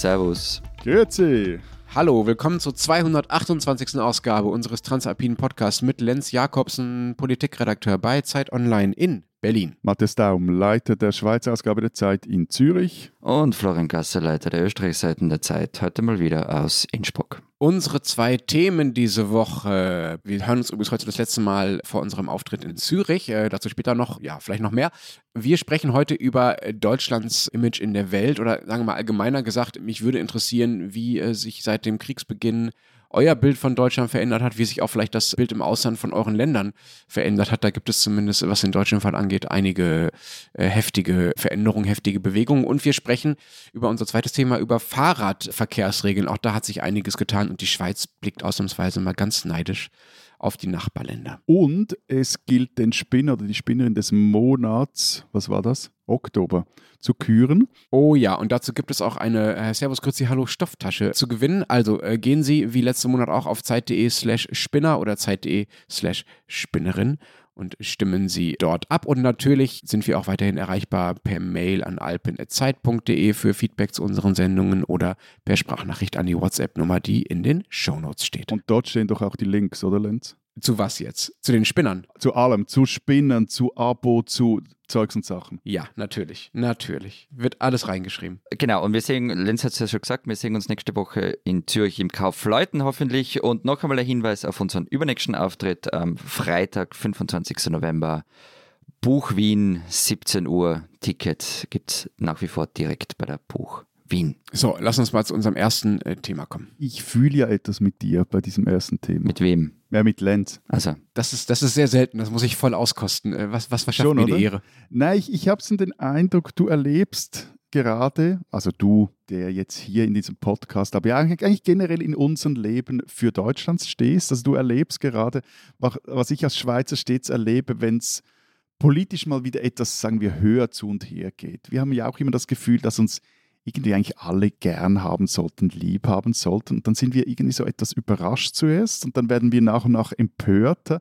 Servus. Grüezi. Hallo, willkommen zur 228. Ausgabe unseres Transalpinen Podcasts mit Lenz Jakobsen, Politikredakteur bei Zeit Online in Berlin. Matthias Daum, Leiter der Schweizer Ausgabe der Zeit in Zürich. Und Florian Gasser, Leiter der Österreichseiten der Zeit, heute mal wieder aus Innsbruck. Unsere zwei Themen diese Woche. Wir hören uns übrigens heute das letzte Mal vor unserem Auftritt in Zürich. Äh, dazu später noch, ja, vielleicht noch mehr. Wir sprechen heute über Deutschlands Image in der Welt oder sagen wir mal allgemeiner gesagt, mich würde interessieren, wie äh, sich seit dem Kriegsbeginn euer Bild von Deutschland verändert hat, wie sich auch vielleicht das Bild im Ausland von euren Ländern verändert hat. Da gibt es zumindest, was den deutschen Fall angeht, einige äh, heftige Veränderungen, heftige Bewegungen. Und wir sprechen über unser zweites Thema, über Fahrradverkehrsregeln. Auch da hat sich einiges getan und die Schweiz blickt ausnahmsweise mal ganz neidisch auf die Nachbarländer. Und es gilt den Spinner oder die Spinnerin des Monats, was war das? Oktober, zu küren. Oh ja, und dazu gibt es auch eine äh, Servus Grüezi Hallo Stofftasche zu gewinnen. Also äh, gehen Sie wie letzten Monat auch auf zeit.de slash Spinner oder zeit.de slash Spinnerin und stimmen Sie dort ab. Und natürlich sind wir auch weiterhin erreichbar per Mail an alpen.zeit.de für Feedback zu unseren Sendungen oder per Sprachnachricht an die WhatsApp-Nummer, die in den Shownotes steht. Und dort stehen doch auch die Links, oder Lenz? Zu was jetzt? Zu den Spinnern? Zu allem, zu Spinnen, zu Abo, zu Zeugs und Sachen. Ja, natürlich, natürlich. Wird alles reingeschrieben. Genau, und wir sehen, Lenz hat es ja schon gesagt, wir sehen uns nächste Woche in Zürich im Kaufleuten hoffentlich. Und noch einmal ein Hinweis auf unseren übernächsten Auftritt am Freitag, 25. November. Buch Wien, 17 Uhr. Ticket gibt es nach wie vor direkt bei der Buch Wien. So, lass uns mal zu unserem ersten äh, Thema kommen. Ich fühle ja etwas mit dir bei diesem ersten Thema. Mit wem? Ja, mit Lenz. Also. Das ist, das ist sehr selten, das muss ich voll auskosten. Äh, was, was verschafft Schon, mir die Ehre? Nein, ich, ich habe so den Eindruck, du erlebst gerade, also du, der jetzt hier in diesem Podcast, aber ja eigentlich generell in unserem Leben für Deutschland stehst, also du erlebst gerade, was ich als Schweizer stets erlebe, wenn es politisch mal wieder etwas, sagen wir, höher zu und her geht. Wir haben ja auch immer das Gefühl, dass uns irgendwie eigentlich alle gern haben sollten, lieb haben sollten. Und dann sind wir irgendwie so etwas überrascht zuerst und dann werden wir nach und nach empörter,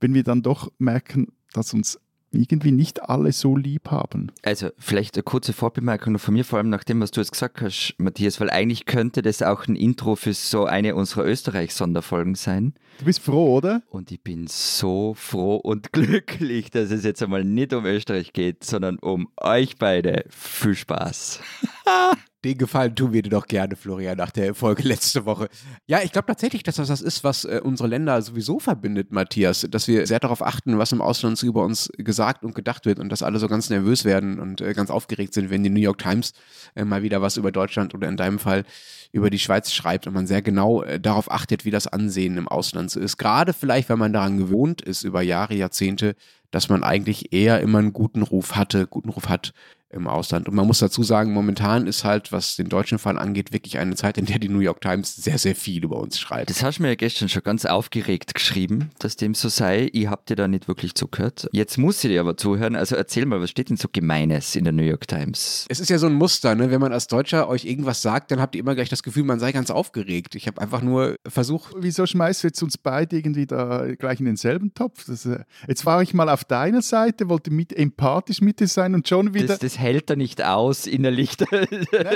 wenn wir dann doch merken, dass uns irgendwie nicht alle so lieb haben. Also vielleicht eine kurze Vorbemerkung von mir, vor allem nach dem, was du jetzt gesagt hast, Matthias, weil eigentlich könnte das auch ein Intro für so eine unserer Österreich-Sonderfolgen sein. Du bist froh, oder? Und ich bin so froh und glücklich, dass es jetzt einmal nicht um Österreich geht, sondern um euch beide. Viel Spaß. Den Gefallen tun wir dir doch gerne, Florian, nach der Folge letzte Woche. Ja, ich glaube tatsächlich, dass das das ist, was äh, unsere Länder sowieso verbindet, Matthias. Dass wir sehr darauf achten, was im Ausland so über uns gesagt und gedacht wird und dass alle so ganz nervös werden und äh, ganz aufgeregt sind, wenn die New York Times äh, mal wieder was über Deutschland oder in deinem Fall über die Schweiz schreibt und man sehr genau äh, darauf achtet, wie das Ansehen im Ausland so ist. Gerade vielleicht, wenn man daran gewohnt ist, über Jahre, Jahrzehnte, dass man eigentlich eher immer einen guten Ruf hatte, guten Ruf hat im Ausland. Und man muss dazu sagen, momentan ist halt, was den deutschen Fall angeht, wirklich eine Zeit, in der die New York Times sehr, sehr viel über uns schreibt. Das hast du mir ja gestern schon ganz aufgeregt geschrieben, dass dem so sei. Ich hab dir da nicht wirklich zugehört. Jetzt muss ich dir aber zuhören. Also erzähl mal, was steht denn so Gemeines in der New York Times? Es ist ja so ein Muster, ne? Wenn man als Deutscher euch irgendwas sagt, dann habt ihr immer gleich das Gefühl, man sei ganz aufgeregt. Ich habe einfach nur versucht. Wieso schmeißt du jetzt uns beide irgendwie da gleich in denselben Topf? Das, äh, jetzt war ich mal auf deiner Seite, wollte mit empathisch mit dir sein und schon wieder. Das, das hält er nicht aus innerlich. Nein,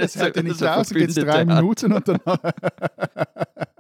das hält er nicht so aus, jetzt drei Minuten und dann.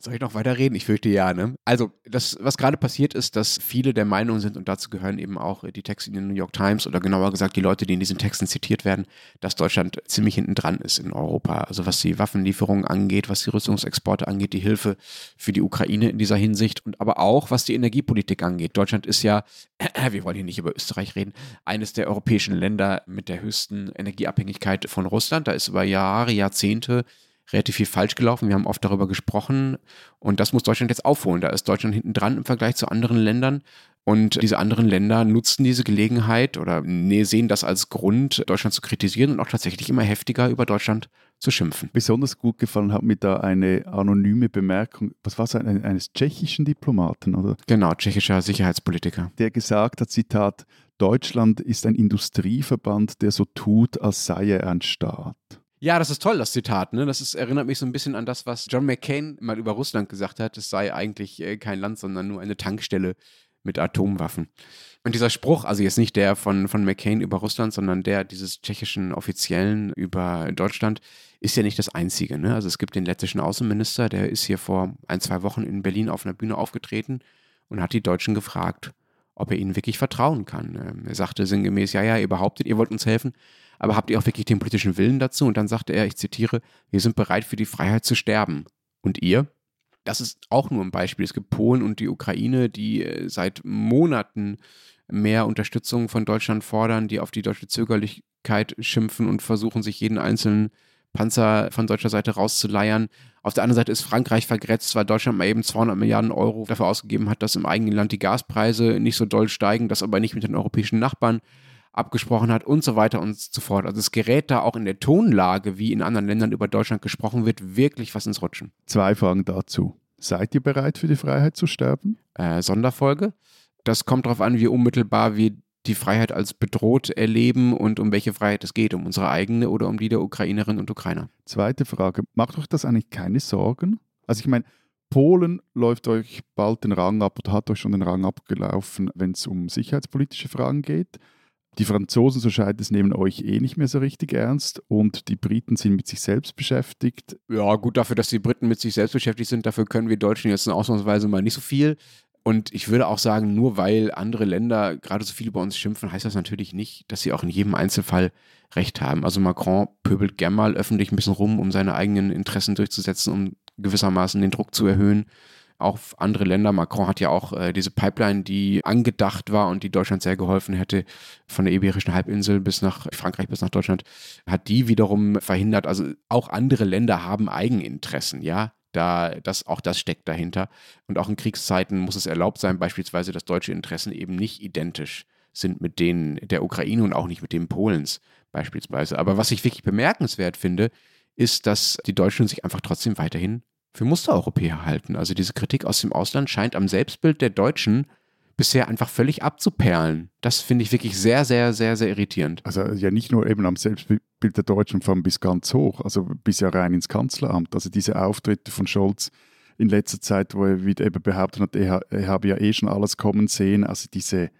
Soll ich noch weiter reden? Ich fürchte ja, ne? Also, das, was gerade passiert ist, dass viele der Meinung sind, und dazu gehören eben auch die Texte in den New York Times oder genauer gesagt die Leute, die in diesen Texten zitiert werden, dass Deutschland ziemlich hinten dran ist in Europa. Also was die Waffenlieferungen angeht, was die Rüstungsexporte angeht, die Hilfe für die Ukraine in dieser Hinsicht und aber auch was die Energiepolitik angeht. Deutschland ist ja, wir wollen hier nicht über Österreich reden, eines der europäischen Länder mit der höchsten Energieabhängigkeit von Russland. Da ist über Jahre, Jahrzehnte relativ viel falsch gelaufen. Wir haben oft darüber gesprochen und das muss Deutschland jetzt aufholen. Da ist Deutschland hinten dran im Vergleich zu anderen Ländern. Und diese anderen Länder nutzen diese Gelegenheit oder nee, sehen das als Grund, Deutschland zu kritisieren und auch tatsächlich immer heftiger über Deutschland zu schimpfen. Besonders gut gefallen hat mir da eine anonyme Bemerkung, was war es, eines tschechischen Diplomaten, oder? Genau, tschechischer Sicherheitspolitiker. Der gesagt hat, Zitat, Deutschland ist ein Industrieverband, der so tut, als sei er ein Staat. Ja, das ist toll, das Zitat. Ne? Das ist, erinnert mich so ein bisschen an das, was John McCain mal über Russland gesagt hat. Es sei eigentlich äh, kein Land, sondern nur eine Tankstelle mit Atomwaffen. Und dieser Spruch, also jetzt nicht der von, von McCain über Russland, sondern der dieses tschechischen Offiziellen über Deutschland, ist ja nicht das Einzige. Ne? Also es gibt den lettischen Außenminister, der ist hier vor ein, zwei Wochen in Berlin auf einer Bühne aufgetreten und hat die Deutschen gefragt, ob er ihnen wirklich vertrauen kann. Ähm, er sagte sinngemäß, ja, ja, ihr behauptet, ihr wollt uns helfen, aber habt ihr auch wirklich den politischen Willen dazu? Und dann sagte er, ich zitiere, wir sind bereit für die Freiheit zu sterben. Und ihr? Das ist auch nur ein Beispiel. Es gibt Polen und die Ukraine, die äh, seit Monaten mehr Unterstützung von Deutschland fordern, die auf die deutsche Zögerlichkeit schimpfen und versuchen, sich jeden einzelnen Panzer von deutscher Seite rauszuleiern. Auf der anderen Seite ist Frankreich vergrätzt, weil Deutschland mal eben 200 Milliarden Euro dafür ausgegeben hat, dass im eigenen Land die Gaspreise nicht so doll steigen, das aber nicht mit den europäischen Nachbarn abgesprochen hat und so weiter und so fort. Also es gerät da auch in der Tonlage, wie in anderen Ländern über Deutschland gesprochen wird, wirklich was ins Rutschen. Zwei Fragen dazu. Seid ihr bereit für die Freiheit zu sterben? Äh, Sonderfolge. Das kommt darauf an, wie unmittelbar wir die Freiheit als bedroht erleben und um welche Freiheit es geht, um unsere eigene oder um die der Ukrainerinnen und Ukrainer. Zweite Frage, macht euch das eigentlich keine Sorgen? Also ich meine, Polen läuft euch bald den Rang ab oder hat euch schon den Rang abgelaufen, wenn es um sicherheitspolitische Fragen geht. Die Franzosen, so scheint es, nehmen euch eh nicht mehr so richtig ernst und die Briten sind mit sich selbst beschäftigt. Ja, gut, dafür, dass die Briten mit sich selbst beschäftigt sind, dafür können wir Deutschen jetzt ausnahmsweise mal nicht so viel. Und ich würde auch sagen, nur weil andere Länder gerade so viel über uns schimpfen, heißt das natürlich nicht, dass sie auch in jedem Einzelfall Recht haben. Also Macron pöbelt gern mal öffentlich ein bisschen rum, um seine eigenen Interessen durchzusetzen, um gewissermaßen den Druck zu erhöhen. Auch andere Länder, Macron hat ja auch äh, diese Pipeline, die angedacht war und die Deutschland sehr geholfen hätte, von der Iberischen Halbinsel bis nach Frankreich bis nach Deutschland, hat die wiederum verhindert. Also auch andere Länder haben Eigeninteressen, ja da, das, auch das steckt dahinter. Und auch in Kriegszeiten muss es erlaubt sein, beispielsweise, dass deutsche Interessen eben nicht identisch sind mit denen der Ukraine und auch nicht mit denen Polens beispielsweise. Aber was ich wirklich bemerkenswert finde, ist, dass die Deutschen sich einfach trotzdem weiterhin für Mustereuropäer halten. Also diese Kritik aus dem Ausland scheint am Selbstbild der Deutschen bisher einfach völlig abzuperlen. Das finde ich wirklich sehr, sehr, sehr, sehr irritierend. Also ja nicht nur eben am Selbstbild der Deutschen, allem bis ganz hoch, also bis ja rein ins Kanzleramt. Also diese Auftritte von Scholz in letzter Zeit, wo er wieder eben behauptet hat, er, er habe ja eh schon alles kommen sehen, also diese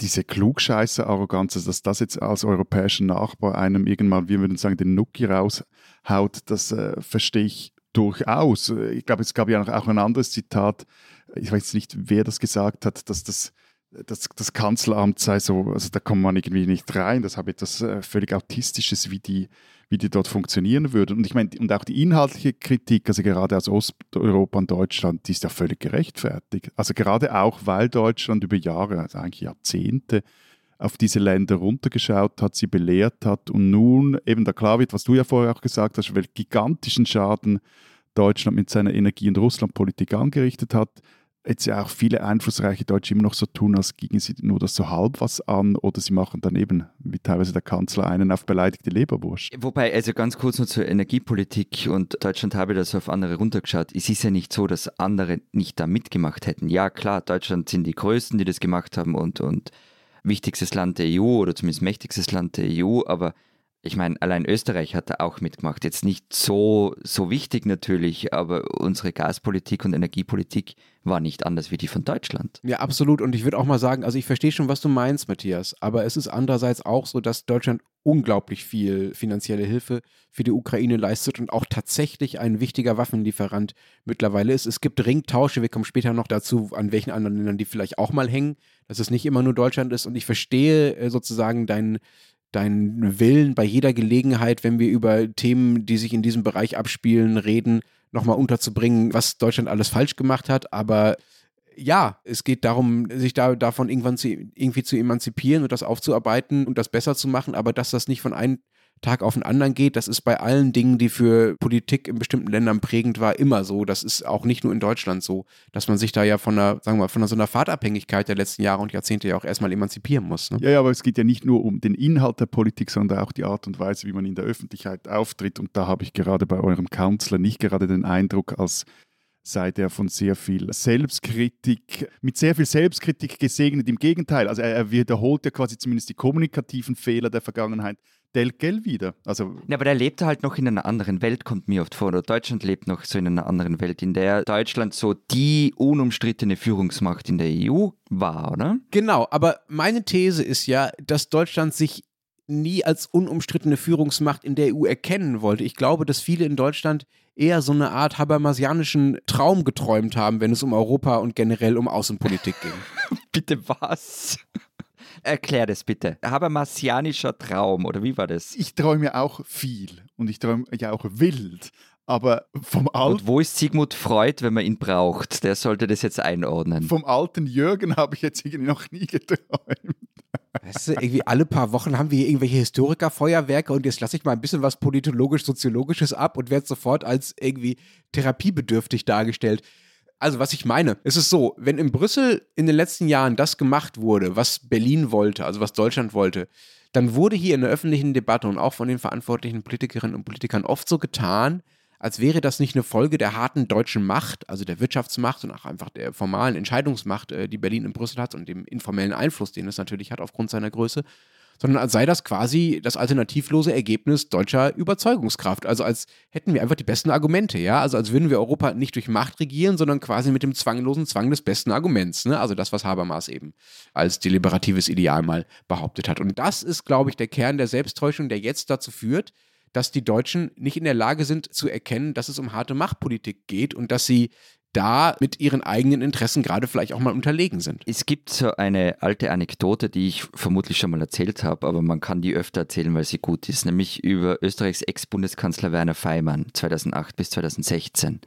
diese Klugscheißer-Arroganz, also dass das jetzt als europäischer Nachbar einem irgendwann, wir würden sagen, den Nuki raushaut, das äh, verstehe ich durchaus. Ich glaube, es gab ja auch ein anderes Zitat, ich weiß nicht, wer das gesagt hat, dass das, das, das Kanzleramt sei so, also da kommt man irgendwie nicht rein. Das habe etwas äh, völlig Autistisches, wie die, wie die dort funktionieren würden. Und ich meine, und auch die inhaltliche Kritik, also gerade aus Osteuropa und Deutschland, die ist ja völlig gerechtfertigt. Also gerade auch, weil Deutschland über Jahre, also eigentlich Jahrzehnte, auf diese Länder runtergeschaut hat, sie belehrt hat und nun eben da klar wird, was du ja vorher auch gesagt hast, welchen gigantischen Schaden Deutschland mit seiner Energie- und Russlandpolitik angerichtet hat, jetzt ja auch viele einflussreiche Deutsche immer noch so tun, als gingen sie nur das so halb was an oder sie machen dann eben, wie teilweise der Kanzler, einen auf beleidigte Leberwurst. Wobei, also ganz kurz noch zur Energiepolitik und Deutschland habe das auf andere runtergeschaut. Es ist ja nicht so, dass andere nicht da mitgemacht hätten. Ja, klar, Deutschland sind die Größten, die das gemacht haben und, und wichtigstes Land der EU oder zumindest mächtigstes Land der EU, aber ich meine, allein Österreich hat da auch mitgemacht. Jetzt nicht so, so wichtig natürlich, aber unsere Gaspolitik und Energiepolitik war nicht anders wie die von Deutschland. Ja, absolut. Und ich würde auch mal sagen, also ich verstehe schon, was du meinst, Matthias, aber es ist andererseits auch so, dass Deutschland unglaublich viel finanzielle Hilfe für die Ukraine leistet und auch tatsächlich ein wichtiger Waffenlieferant mittlerweile ist. Es gibt Ringtausche, wir kommen später noch dazu, an welchen anderen Ländern die vielleicht auch mal hängen, dass es nicht immer nur Deutschland ist. Und ich verstehe äh, sozusagen deinen deinen Willen bei jeder Gelegenheit, wenn wir über Themen, die sich in diesem Bereich abspielen, reden, nochmal unterzubringen, was Deutschland alles falsch gemacht hat. Aber ja, es geht darum, sich da davon irgendwann zu, irgendwie zu emanzipieren und das aufzuarbeiten und das besser zu machen, aber dass das nicht von einem Tag auf den anderen geht. Das ist bei allen Dingen, die für Politik in bestimmten Ländern prägend war, immer so. Das ist auch nicht nur in Deutschland so, dass man sich da ja von einer, sagen wir mal, von so einer Fahrtabhängigkeit der letzten Jahre und Jahrzehnte ja auch erstmal emanzipieren muss. Ne? Ja, ja, aber es geht ja nicht nur um den Inhalt der Politik, sondern auch die Art und Weise, wie man in der Öffentlichkeit auftritt. Und da habe ich gerade bei eurem Kanzler nicht gerade den Eindruck, als sei der von sehr viel Selbstkritik, mit sehr viel Selbstkritik gesegnet. Im Gegenteil, also er, er wiederholt ja quasi zumindest die kommunikativen Fehler der Vergangenheit Del Gell wieder. Also ja, aber der lebt halt noch in einer anderen Welt, kommt mir oft vor. Oder Deutschland lebt noch so in einer anderen Welt, in der Deutschland so die unumstrittene Führungsmacht in der EU war, oder? Genau, aber meine These ist ja, dass Deutschland sich nie als unumstrittene Führungsmacht in der EU erkennen wollte. Ich glaube, dass viele in Deutschland eher so eine Art habermasianischen Traum geträumt haben, wenn es um Europa und generell um Außenpolitik ging. bitte was? Erklär das bitte. Habermasianischer Traum, oder wie war das? Ich träume auch viel und ich träume ja auch wild. Aber vom alten. Und wo ist Sigmund Freud, wenn man ihn braucht? Der sollte das jetzt einordnen. Vom alten Jürgen habe ich jetzt irgendwie noch nie geträumt. Weißt du, irgendwie alle paar Wochen haben wir hier irgendwelche Historikerfeuerwerke und jetzt lasse ich mal ein bisschen was politologisch-soziologisches ab und werde sofort als irgendwie therapiebedürftig dargestellt. Also, was ich meine, es ist so, wenn in Brüssel in den letzten Jahren das gemacht wurde, was Berlin wollte, also was Deutschland wollte, dann wurde hier in der öffentlichen Debatte und auch von den verantwortlichen Politikerinnen und Politikern oft so getan, als wäre das nicht eine Folge der harten deutschen Macht, also der Wirtschaftsmacht und auch einfach der formalen Entscheidungsmacht, äh, die Berlin in Brüssel hat und dem informellen Einfluss, den es natürlich hat aufgrund seiner Größe, sondern als sei das quasi das alternativlose Ergebnis deutscher Überzeugungskraft. Also als hätten wir einfach die besten Argumente, ja. Also als würden wir Europa nicht durch Macht regieren, sondern quasi mit dem zwanglosen Zwang des besten Arguments. Ne? Also das, was Habermas eben als deliberatives Ideal mal behauptet hat. Und das ist, glaube ich, der Kern der Selbsttäuschung, der jetzt dazu führt, dass die Deutschen nicht in der Lage sind zu erkennen, dass es um harte Machtpolitik geht und dass sie da mit ihren eigenen Interessen gerade vielleicht auch mal unterlegen sind. Es gibt so eine alte Anekdote, die ich vermutlich schon mal erzählt habe, aber man kann die öfter erzählen, weil sie gut ist, nämlich über Österreichs Ex-Bundeskanzler Werner Feimann 2008 bis 2016.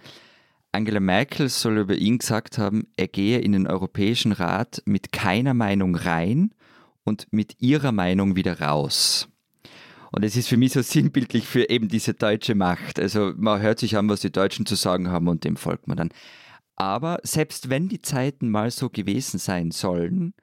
Angela Merkel soll über ihn gesagt haben, er gehe in den Europäischen Rat mit keiner Meinung rein und mit ihrer Meinung wieder raus. Und es ist für mich so sinnbildlich für eben diese deutsche Macht. Also man hört sich an, was die Deutschen zu sagen haben und dem folgt man dann. Aber selbst wenn die Zeiten mal so gewesen sein sollen,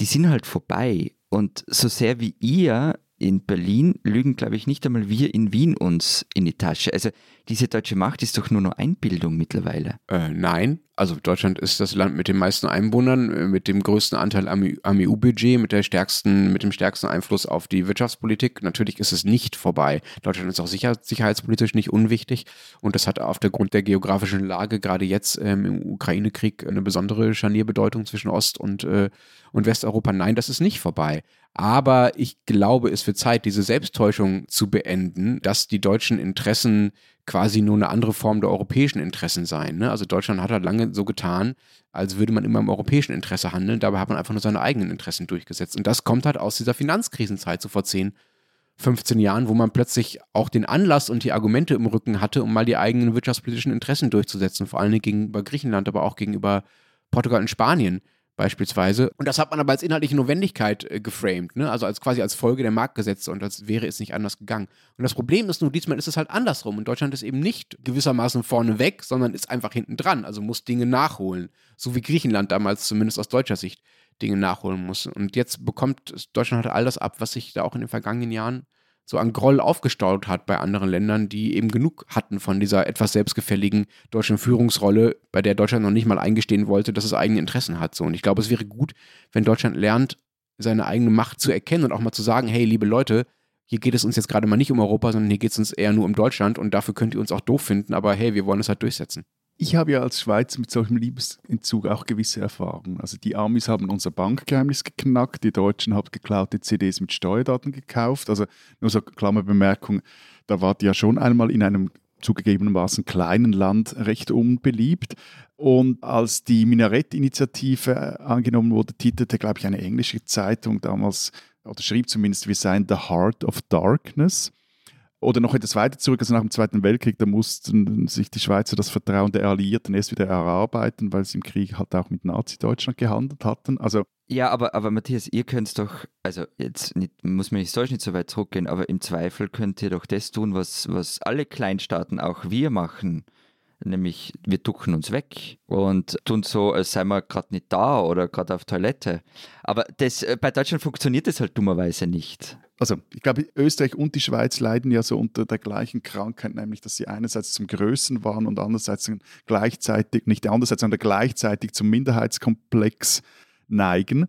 die sind halt vorbei. Und so sehr wie ihr in Berlin lügen, glaube ich, nicht einmal wir in Wien uns in die Tasche. Also diese deutsche Macht ist doch nur noch Einbildung mittlerweile. Äh, nein, also Deutschland ist das Land mit den meisten Einwohnern, äh, mit dem größten Anteil am, EU-Budget, mit der stärksten, mit dem stärksten Einfluss auf die Wirtschaftspolitik. Natürlich ist es nicht vorbei. Deutschland ist auch sicher, sicherheitspolitisch nicht unwichtig und das hat auf der Grund der geografischen Lage gerade jetzt ähm, im Ukraine-Krieg eine besondere Scharnierbedeutung zwischen Ost- und, äh, und Westeuropa. Nein, das ist nicht vorbei. Aber ich glaube, es wird Zeit, diese Selbsttäuschung zu beenden, dass die deutschen Interessen quasi nur eine andere Form der europäischen Interessen seien. Ne? Also Deutschland hat halt lange so getan, als würde man immer im europäischen Interesse handeln. Dabei hat man einfach nur seine eigenen Interessen durchgesetzt. Und das kommt halt aus dieser Finanzkrisenzeit so vor 10, 15 Jahren, wo man plötzlich auch den Anlass und die Argumente im Rücken hatte, um mal die eigenen wirtschaftspolitischen Interessen durchzusetzen. Vor allem gegenüber Griechenland, aber auch gegenüber Portugal und Spanien beispielsweise. Und das hat man aber als inhaltliche Notwendigkeit äh, geframed, ne? also als quasi als Folge der Marktgesetze und als wäre es nicht anders gegangen. Und das Problem ist nur, diesmal ist es halt andersrum und Deutschland ist eben nicht gewissermaßen vorne weg, sondern ist einfach hinten dran, also muss Dinge nachholen, so wie Griechenland damals zumindest aus deutscher Sicht Dinge nachholen muss. Und jetzt bekommt Deutschland halt all das ab, was sich da auch in den vergangenen Jahren so an Groll aufgestaut hat bei anderen Ländern, die eben genug hatten von dieser etwas selbstgefälligen deutschen Führungsrolle, bei der Deutschland noch nicht mal eingestehen wollte, dass es eigene Interessen hat. So. Und ich glaube, es wäre gut, wenn Deutschland lernt, seine eigene Macht zu erkennen und auch mal zu sagen, hey, liebe Leute, hier geht es uns jetzt gerade mal nicht um Europa, sondern hier geht es uns eher nur um Deutschland und dafür könnt ihr uns auch doof finden, aber hey, wir wollen es halt durchsetzen. Ich habe ja als Schweizer mit solchem Liebesentzug auch gewisse Erfahrungen. Also die Amis haben unser Bankgeheimnis geknackt, die Deutschen haben geklaute CDs mit Steuerdaten gekauft. Also nur so Klammerbemerkung, da wart ihr ja schon einmal in einem zugegebenermaßen kleinen Land recht unbeliebt. Und als die Minarett-Initiative angenommen wurde, titelte, glaube ich, eine englische Zeitung damals, oder schrieb zumindest, wir seien the heart of darkness. Oder noch etwas weiter zurück, also nach dem Zweiten Weltkrieg, da mussten sich die Schweizer das Vertrauen der Alliierten erst wieder erarbeiten, weil sie im Krieg halt auch mit Nazi-Deutschland gehandelt hatten. Also ja, aber, aber Matthias, ihr könnt doch, also jetzt nicht, muss man historisch nicht so weit zurückgehen, aber im Zweifel könnt ihr doch das tun, was, was alle Kleinstaaten, auch wir machen. Nämlich, wir ducken uns weg und tun so, als seien wir gerade nicht da oder gerade auf Toilette. Aber das, äh, bei Deutschland funktioniert das halt dummerweise nicht also ich glaube, Österreich und die Schweiz leiden ja so unter der gleichen Krankheit, nämlich dass sie einerseits zum Größen waren und andererseits gleichzeitig, nicht andererseits, sondern gleichzeitig zum Minderheitskomplex neigen.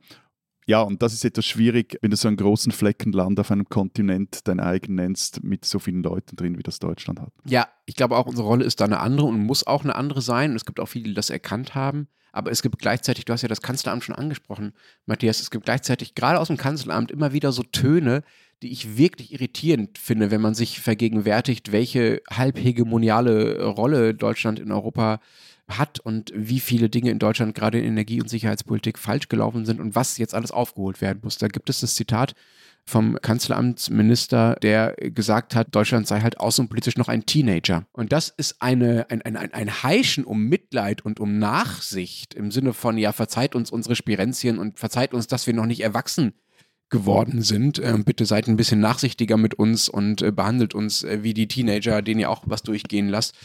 Ja, und das ist etwas schwierig, wenn du so einen großen Fleckenland auf einem Kontinent dein eigen nennst, mit so vielen Leuten drin, wie das Deutschland hat. Ja, ich glaube auch, unsere Rolle ist da eine andere und muss auch eine andere sein. Und es gibt auch viele, die das erkannt haben. Aber es gibt gleichzeitig, du hast ja das Kanzleramt schon angesprochen, Matthias, es gibt gleichzeitig gerade aus dem Kanzleramt immer wieder so Töne, die ich wirklich irritierend finde, wenn man sich vergegenwärtigt, welche halbhegemoniale Rolle Deutschland in Europa hat und wie viele Dinge in Deutschland gerade in Energie- und Sicherheitspolitik falsch gelaufen sind und was jetzt alles aufgeholt werden muss. Da gibt es das Zitat vom Kanzleramtsminister, der gesagt hat, Deutschland sei halt außenpolitisch noch ein Teenager. Und das ist eine, ein, ein, ein Heischen um Mitleid und um Nachsicht im Sinne von, ja, verzeiht uns unsere Spirenzien und verzeiht uns, dass wir noch nicht erwachsen geworden sind. Ähm, bitte seid ein bisschen nachsichtiger mit uns und äh, behandelt uns äh, wie die Teenager, denen ihr auch was durchgehen lasst.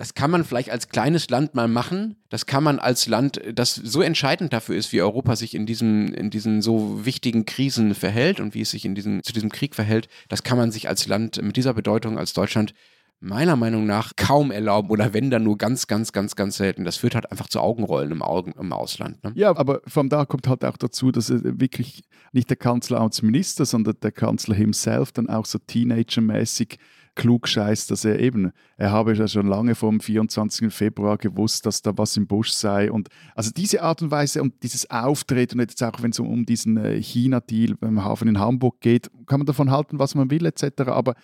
Das kann man vielleicht als kleines Land mal machen. Das kann man als Land, das so entscheidend dafür ist, wie Europa sich in diesen, in diesen so wichtigen Krisen verhält und wie es sich in diesen, zu diesem Krieg verhält. Das kann man sich als Land mit dieser Bedeutung als Deutschland meiner Meinung nach kaum erlauben oder wenn dann nur ganz, ganz, ganz, ganz selten. Das führt halt einfach zu Augenrollen im, Augen, im Ausland. Ne? Ja, aber von da kommt halt auch dazu, dass wirklich nicht der Kanzler als Minister, sondern der Kanzler himself dann auch so teenagermäßig klug scheißt, dass er eben, er habe ja schon lange vom 24. Februar gewusst, dass da was im Busch sei. Und also diese Art und Weise und dieses Auftreten, jetzt auch wenn es um diesen äh, China-Deal beim Hafen in Hamburg geht, kann man davon halten, was man will, etc. Aber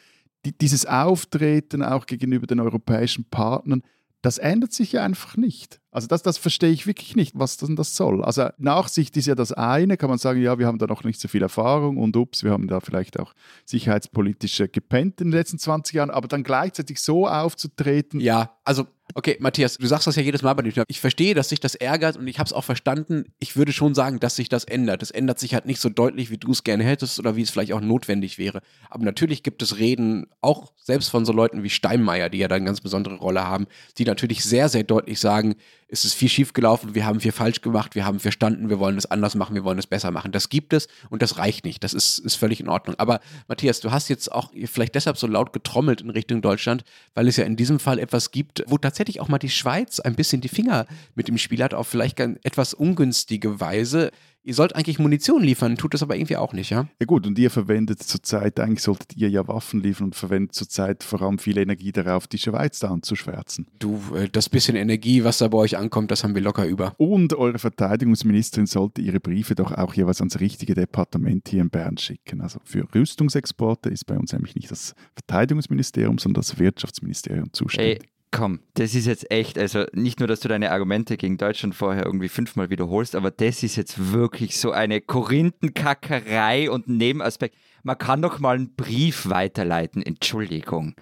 die, dieses Auftreten auch gegenüber den europäischen Partnern, das ändert sich ja einfach nicht. Also das, das verstehe ich wirklich nicht, was denn das soll. Also Nachsicht ist ja das eine, kann man sagen, ja, wir haben da noch nicht so viel Erfahrung und ups, wir haben da vielleicht auch sicherheitspolitische gepennt in den letzten 20 Jahren, aber dann gleichzeitig so aufzutreten. Ja, also Okay, Matthias, du sagst das ja jedes Mal bei dir. Ich verstehe, dass sich das ärgert und ich habe es auch verstanden. Ich würde schon sagen, dass sich das ändert. Es ändert sich halt nicht so deutlich, wie du es gerne hättest oder wie es vielleicht auch notwendig wäre. Aber natürlich gibt es Reden, auch selbst von so Leuten wie Steinmeier, die ja da eine ganz besondere Rolle haben, die natürlich sehr, sehr deutlich sagen, es ist viel schiefgelaufen, wir haben viel falsch gemacht, wir haben verstanden, wir wollen es anders machen, wir wollen es besser machen. Das gibt es und das reicht nicht. Das ist, ist völlig in Ordnung. Aber Matthias, du hast jetzt auch vielleicht deshalb so laut getrommelt in Richtung Deutschland, weil es ja in diesem Fall etwas gibt, wo tatsächlich tatsächlich auch mal die Schweiz ein bisschen die Finger mit dem Spiel hat, auf vielleicht etwas ungünstige Weise. Ihr sollt eigentlich Munition liefern, tut das aber irgendwie auch nicht, ja? Ja gut, und ihr verwendet zurzeit, eigentlich solltet ihr ja Waffen liefern und verwendet zurzeit vor allem viel Energie darauf, die Schweiz da anzuschwärzen. Du, äh, das bisschen Energie, was da bei euch ankommt, das haben wir locker über. Und eure Verteidigungsministerin sollte ihre Briefe doch auch jeweils ans richtige Departement hier in Bern schicken. Also für Rüstungsexporte ist bei uns nämlich nicht das Verteidigungsministerium, sondern das Wirtschaftsministerium zuständig. Ey komm, das ist jetzt echt, also nicht nur, dass du deine Argumente gegen Deutschland vorher irgendwie fünfmal wiederholst, aber das ist jetzt wirklich so eine Korinthenkackerei und ein Nebenaspekt. Man kann doch mal einen Brief weiterleiten, Entschuldigung.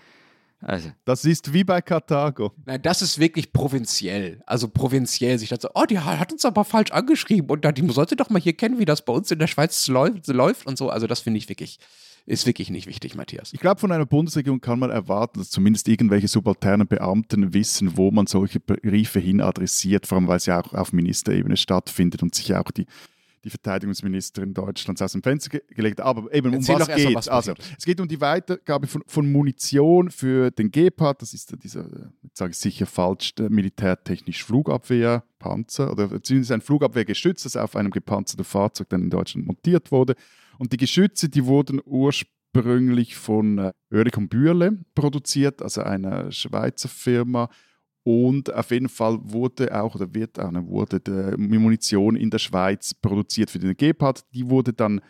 Also. Das ist wie bei Karthago. Nein, das ist wirklich provinziell. Also provinziell. Sich dachte, oh, die hat uns aber falsch angeschrieben und die sollte doch mal hier kennen, wie das bei uns in der Schweiz läuft und so. Also das finde ich wirklich ist wirklich nicht wichtig, Matthias. Ich glaube, von einer Bundesregierung kann man erwarten, dass zumindest irgendwelche subalternen Beamten wissen, wo man solche Briefe hin adressiert, vor allem weil es ja auch auf Ministerebene stattfindet und sich auch die die Verteidigungsministerin Deutschlands aus dem Fenster ge gelegt. Aber eben, Erzähl um was geht es? Also, es geht um die Weitergabe von, von Munition für den Gepard. Das ist dieser, jetzt sage ich sicher falsch, militärtechnisch Flugabwehr, Panzer oder beziehungsweise ein Flugabwehrgeschütz, das auf einem gepanzerten Fahrzeug dann in Deutschland montiert wurde. Und die Geschütze, die wurden ursprünglich von äh, Oerlikon und Bürle produziert, also einer Schweizer Firma. Und auf jeden Fall wurde auch, oder wird auch, ne, wurde die Munition in der Schweiz produziert für den Gepard. Die wurde dann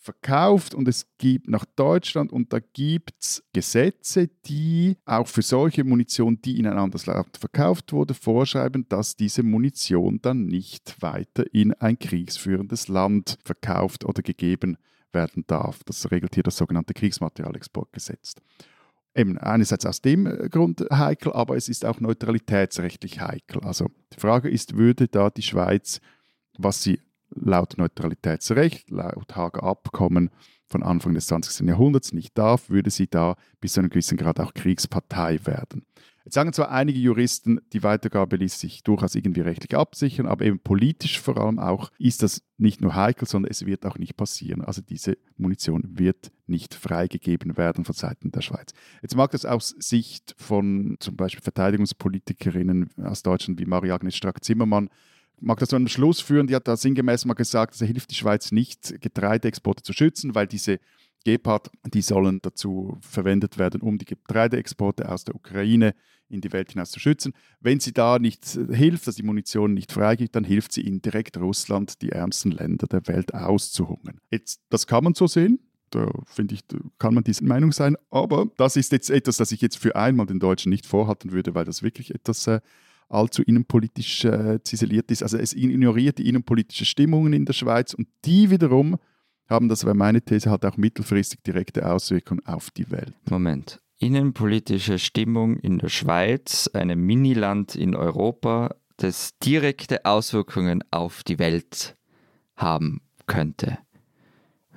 verkauft und es gibt nach Deutschland und da gibt es Gesetze, die auch für solche Munition, die in ein anderes Land verkauft wurde, vorschreiben, dass diese Munition dann nicht weiter in ein kriegsführendes Land verkauft oder gegeben werden darf. Das regelt hier das sogenannte Kriegsmaterialexportgesetz. Eben einerseits aus dem äh, Grund heikel, aber es ist auch neutralitätsrechtlich heikel. Also die Frage ist, würde da die Schweiz, was sie laut Neutralitätsrecht, laut Hager Abkommen von Anfang des 20. Jahrhunderts nicht darf, würde sie da bis zu einem gewissen Grad auch Kriegspartei werden. Jetzt sagen zwar einige Juristen, die Weitergabe ließ sich durchaus irgendwie rechtlich absichern, aber eben politisch vor allem auch ist das nicht nur heikel, sondern es wird auch nicht passieren. Also diese Munition wird nicht freigegeben werden von Seiten der Schweiz. Jetzt mag das aus Sicht von zum Beispiel Verteidigungspolitikerinnen aus Deutschland wie Marie-Agnes Strack-Zimmermann mag das zu einem Schluss führen, die hat da sinngemäß mal gesagt, es hilft die Schweiz nicht, Getreideexporte zu schützen, weil diese Gepard, die sollen dazu verwendet werden, um die Getreideexporte aus der Ukraine in die Welt hinaus zu schützen. Wenn sie da nicht hilft, dass die Munition nicht freigibt, dann hilft sie indirekt Russland, die ärmsten Länder der Welt auszuhungern. Jetzt, das kann man so sehen. da finde ich, kann man dieser Meinung sein. Aber das ist jetzt etwas, das ich jetzt für einmal den Deutschen nicht vorhalten würde, weil das wirklich etwas äh, allzu innenpolitisch äh, ziseliert ist. Also es ignoriert die innenpolitischen Stimmungen in der Schweiz und die wiederum haben, das wäre meine These, hat auch mittelfristig direkte Auswirkungen auf die Welt. Moment. Innenpolitische Stimmung in der Schweiz, einem Miniland in Europa, das direkte Auswirkungen auf die Welt haben könnte.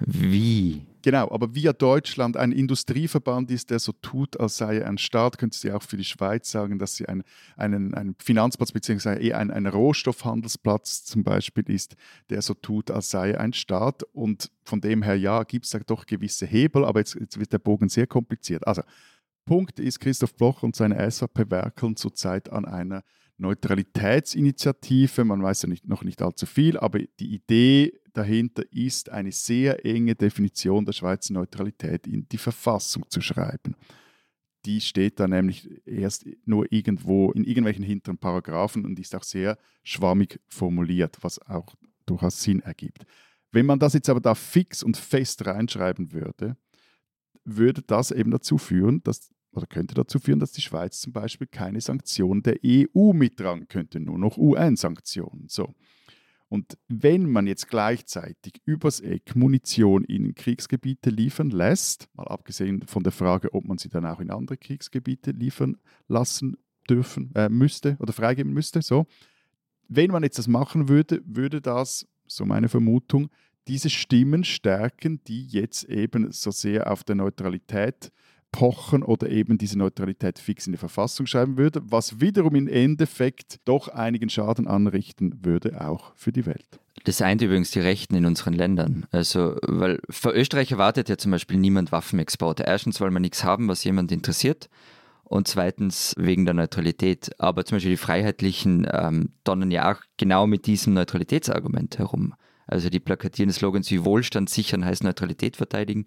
Wie? Genau, aber wie Deutschland ein Industrieverband ist, der so tut, als sei er ein Staat, könnte sie auch für die Schweiz sagen, dass sie ein, einen, einen Finanzplatz bzw. eher ein, ein Rohstoffhandelsplatz zum Beispiel ist, der so tut, als sei er ein Staat. Und von dem her, ja, gibt es da doch gewisse Hebel, aber jetzt, jetzt wird der Bogen sehr kompliziert. Also, Punkt ist, Christoph Bloch und seine SAP werkeln zurzeit an einer Neutralitätsinitiative. Man weiß ja nicht, noch nicht allzu viel, aber die Idee dahinter ist, eine sehr enge Definition der Schweizer Neutralität in die Verfassung zu schreiben. Die steht da nämlich erst nur irgendwo in irgendwelchen hinteren Paragraphen und ist auch sehr schwammig formuliert, was auch durchaus Sinn ergibt. Wenn man das jetzt aber da fix und fest reinschreiben würde, würde das eben dazu führen, dass oder könnte dazu führen, dass die Schweiz zum Beispiel keine Sanktionen der EU mittragen könnte, nur noch UN-Sanktionen. So. Und wenn man jetzt gleichzeitig übers Eck Munition in Kriegsgebiete liefern lässt, mal abgesehen von der Frage, ob man sie dann auch in andere Kriegsgebiete liefern lassen dürfen, äh, müsste oder freigeben müsste, so, wenn man jetzt das machen würde, würde das, so meine Vermutung, diese Stimmen stärken, die jetzt eben so sehr auf der Neutralität pochen oder eben diese Neutralität fix in die Verfassung schreiben würde, was wiederum im Endeffekt doch einigen Schaden anrichten würde, auch für die Welt. Das eint übrigens die Rechten in unseren Ländern. Also, weil für Österreich erwartet ja zum Beispiel niemand Waffenexporte. Erstens, weil wir nichts haben, was jemand interessiert. Und zweitens wegen der Neutralität. Aber zum Beispiel die Freiheitlichen ähm, donnern ja auch genau mit diesem Neutralitätsargument herum. Also die plakatieren Slogans wie Wohlstand sichern heißt Neutralität verteidigen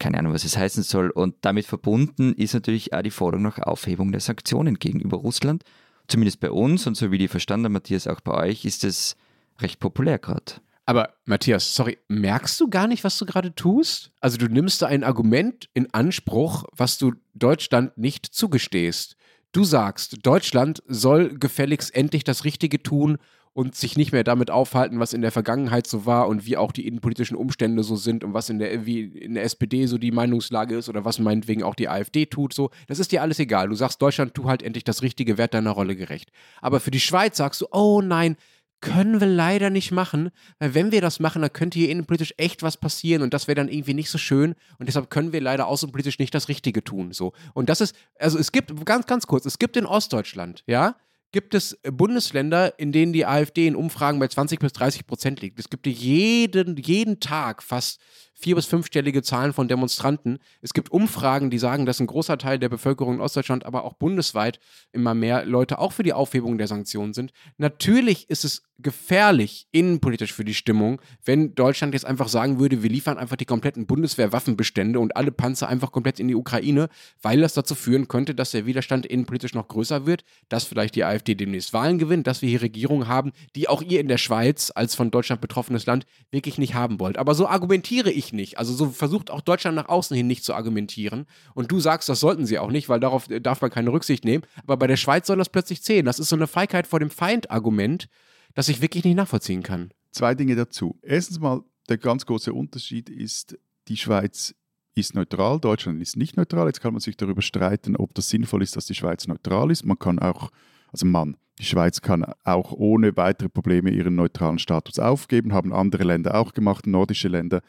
keine Ahnung, was es heißen soll. Und damit verbunden ist natürlich auch die Forderung nach Aufhebung der Sanktionen gegenüber Russland. Zumindest bei uns und so wie die verstanden, Matthias, auch bei euch, ist es recht populär gerade. Aber Matthias, sorry, merkst du gar nicht, was du gerade tust? Also du nimmst da ein Argument in Anspruch, was du Deutschland nicht zugestehst. Du sagst, Deutschland soll gefälligst endlich das Richtige tun und sich nicht mehr damit aufhalten, was in der Vergangenheit so war und wie auch die innenpolitischen Umstände so sind und was in der, wie in der SPD so die Meinungslage ist oder was meinetwegen auch die AfD tut, so. Das ist dir alles egal. Du sagst, Deutschland, tu halt endlich das Richtige, werd deiner Rolle gerecht. Aber für die Schweiz sagst du, oh nein, können wir leider nicht machen, weil wenn wir das machen, dann könnte hier innenpolitisch echt was passieren und das wäre dann irgendwie nicht so schön und deshalb können wir leider außenpolitisch nicht das Richtige tun, so. Und das ist, also es gibt, ganz, ganz kurz, es gibt in Ostdeutschland, ja, gibt es Bundesländer, in denen die AfD in Umfragen bei 20 bis 30 Prozent liegt. Es gibt jeden, jeden Tag fast vier- bis fünfstellige Zahlen von Demonstranten. Es gibt Umfragen, die sagen, dass ein großer Teil der Bevölkerung in Ostdeutschland, aber auch bundesweit immer mehr Leute auch für die Aufhebung der Sanktionen sind. Natürlich ist es gefährlich innenpolitisch für die Stimmung, wenn Deutschland jetzt einfach sagen würde, wir liefern einfach die kompletten Bundeswehrwaffenbestände und alle Panzer einfach komplett in die Ukraine, weil das dazu führen könnte, dass der Widerstand innenpolitisch noch größer wird, dass vielleicht die AfD demnächst Wahlen gewinnt, dass wir hier Regierungen haben, die auch ihr in der Schweiz als von Deutschland betroffenes Land wirklich nicht haben wollt. Aber so argumentiere ich nicht. Also so versucht auch Deutschland nach außen hin nicht zu argumentieren. Und du sagst, das sollten sie auch nicht, weil darauf darf man keine Rücksicht nehmen. Aber bei der Schweiz soll das plötzlich zählen. Das ist so eine Feigheit vor dem Feind-Argument das ich wirklich nicht nachvollziehen kann. Zwei Dinge dazu. Erstens mal, der ganz große Unterschied ist, die Schweiz ist neutral, Deutschland ist nicht neutral. Jetzt kann man sich darüber streiten, ob das sinnvoll ist, dass die Schweiz neutral ist. Man kann auch, also man, die Schweiz kann auch ohne weitere Probleme ihren neutralen Status aufgeben, haben andere Länder auch gemacht, nordische Länder.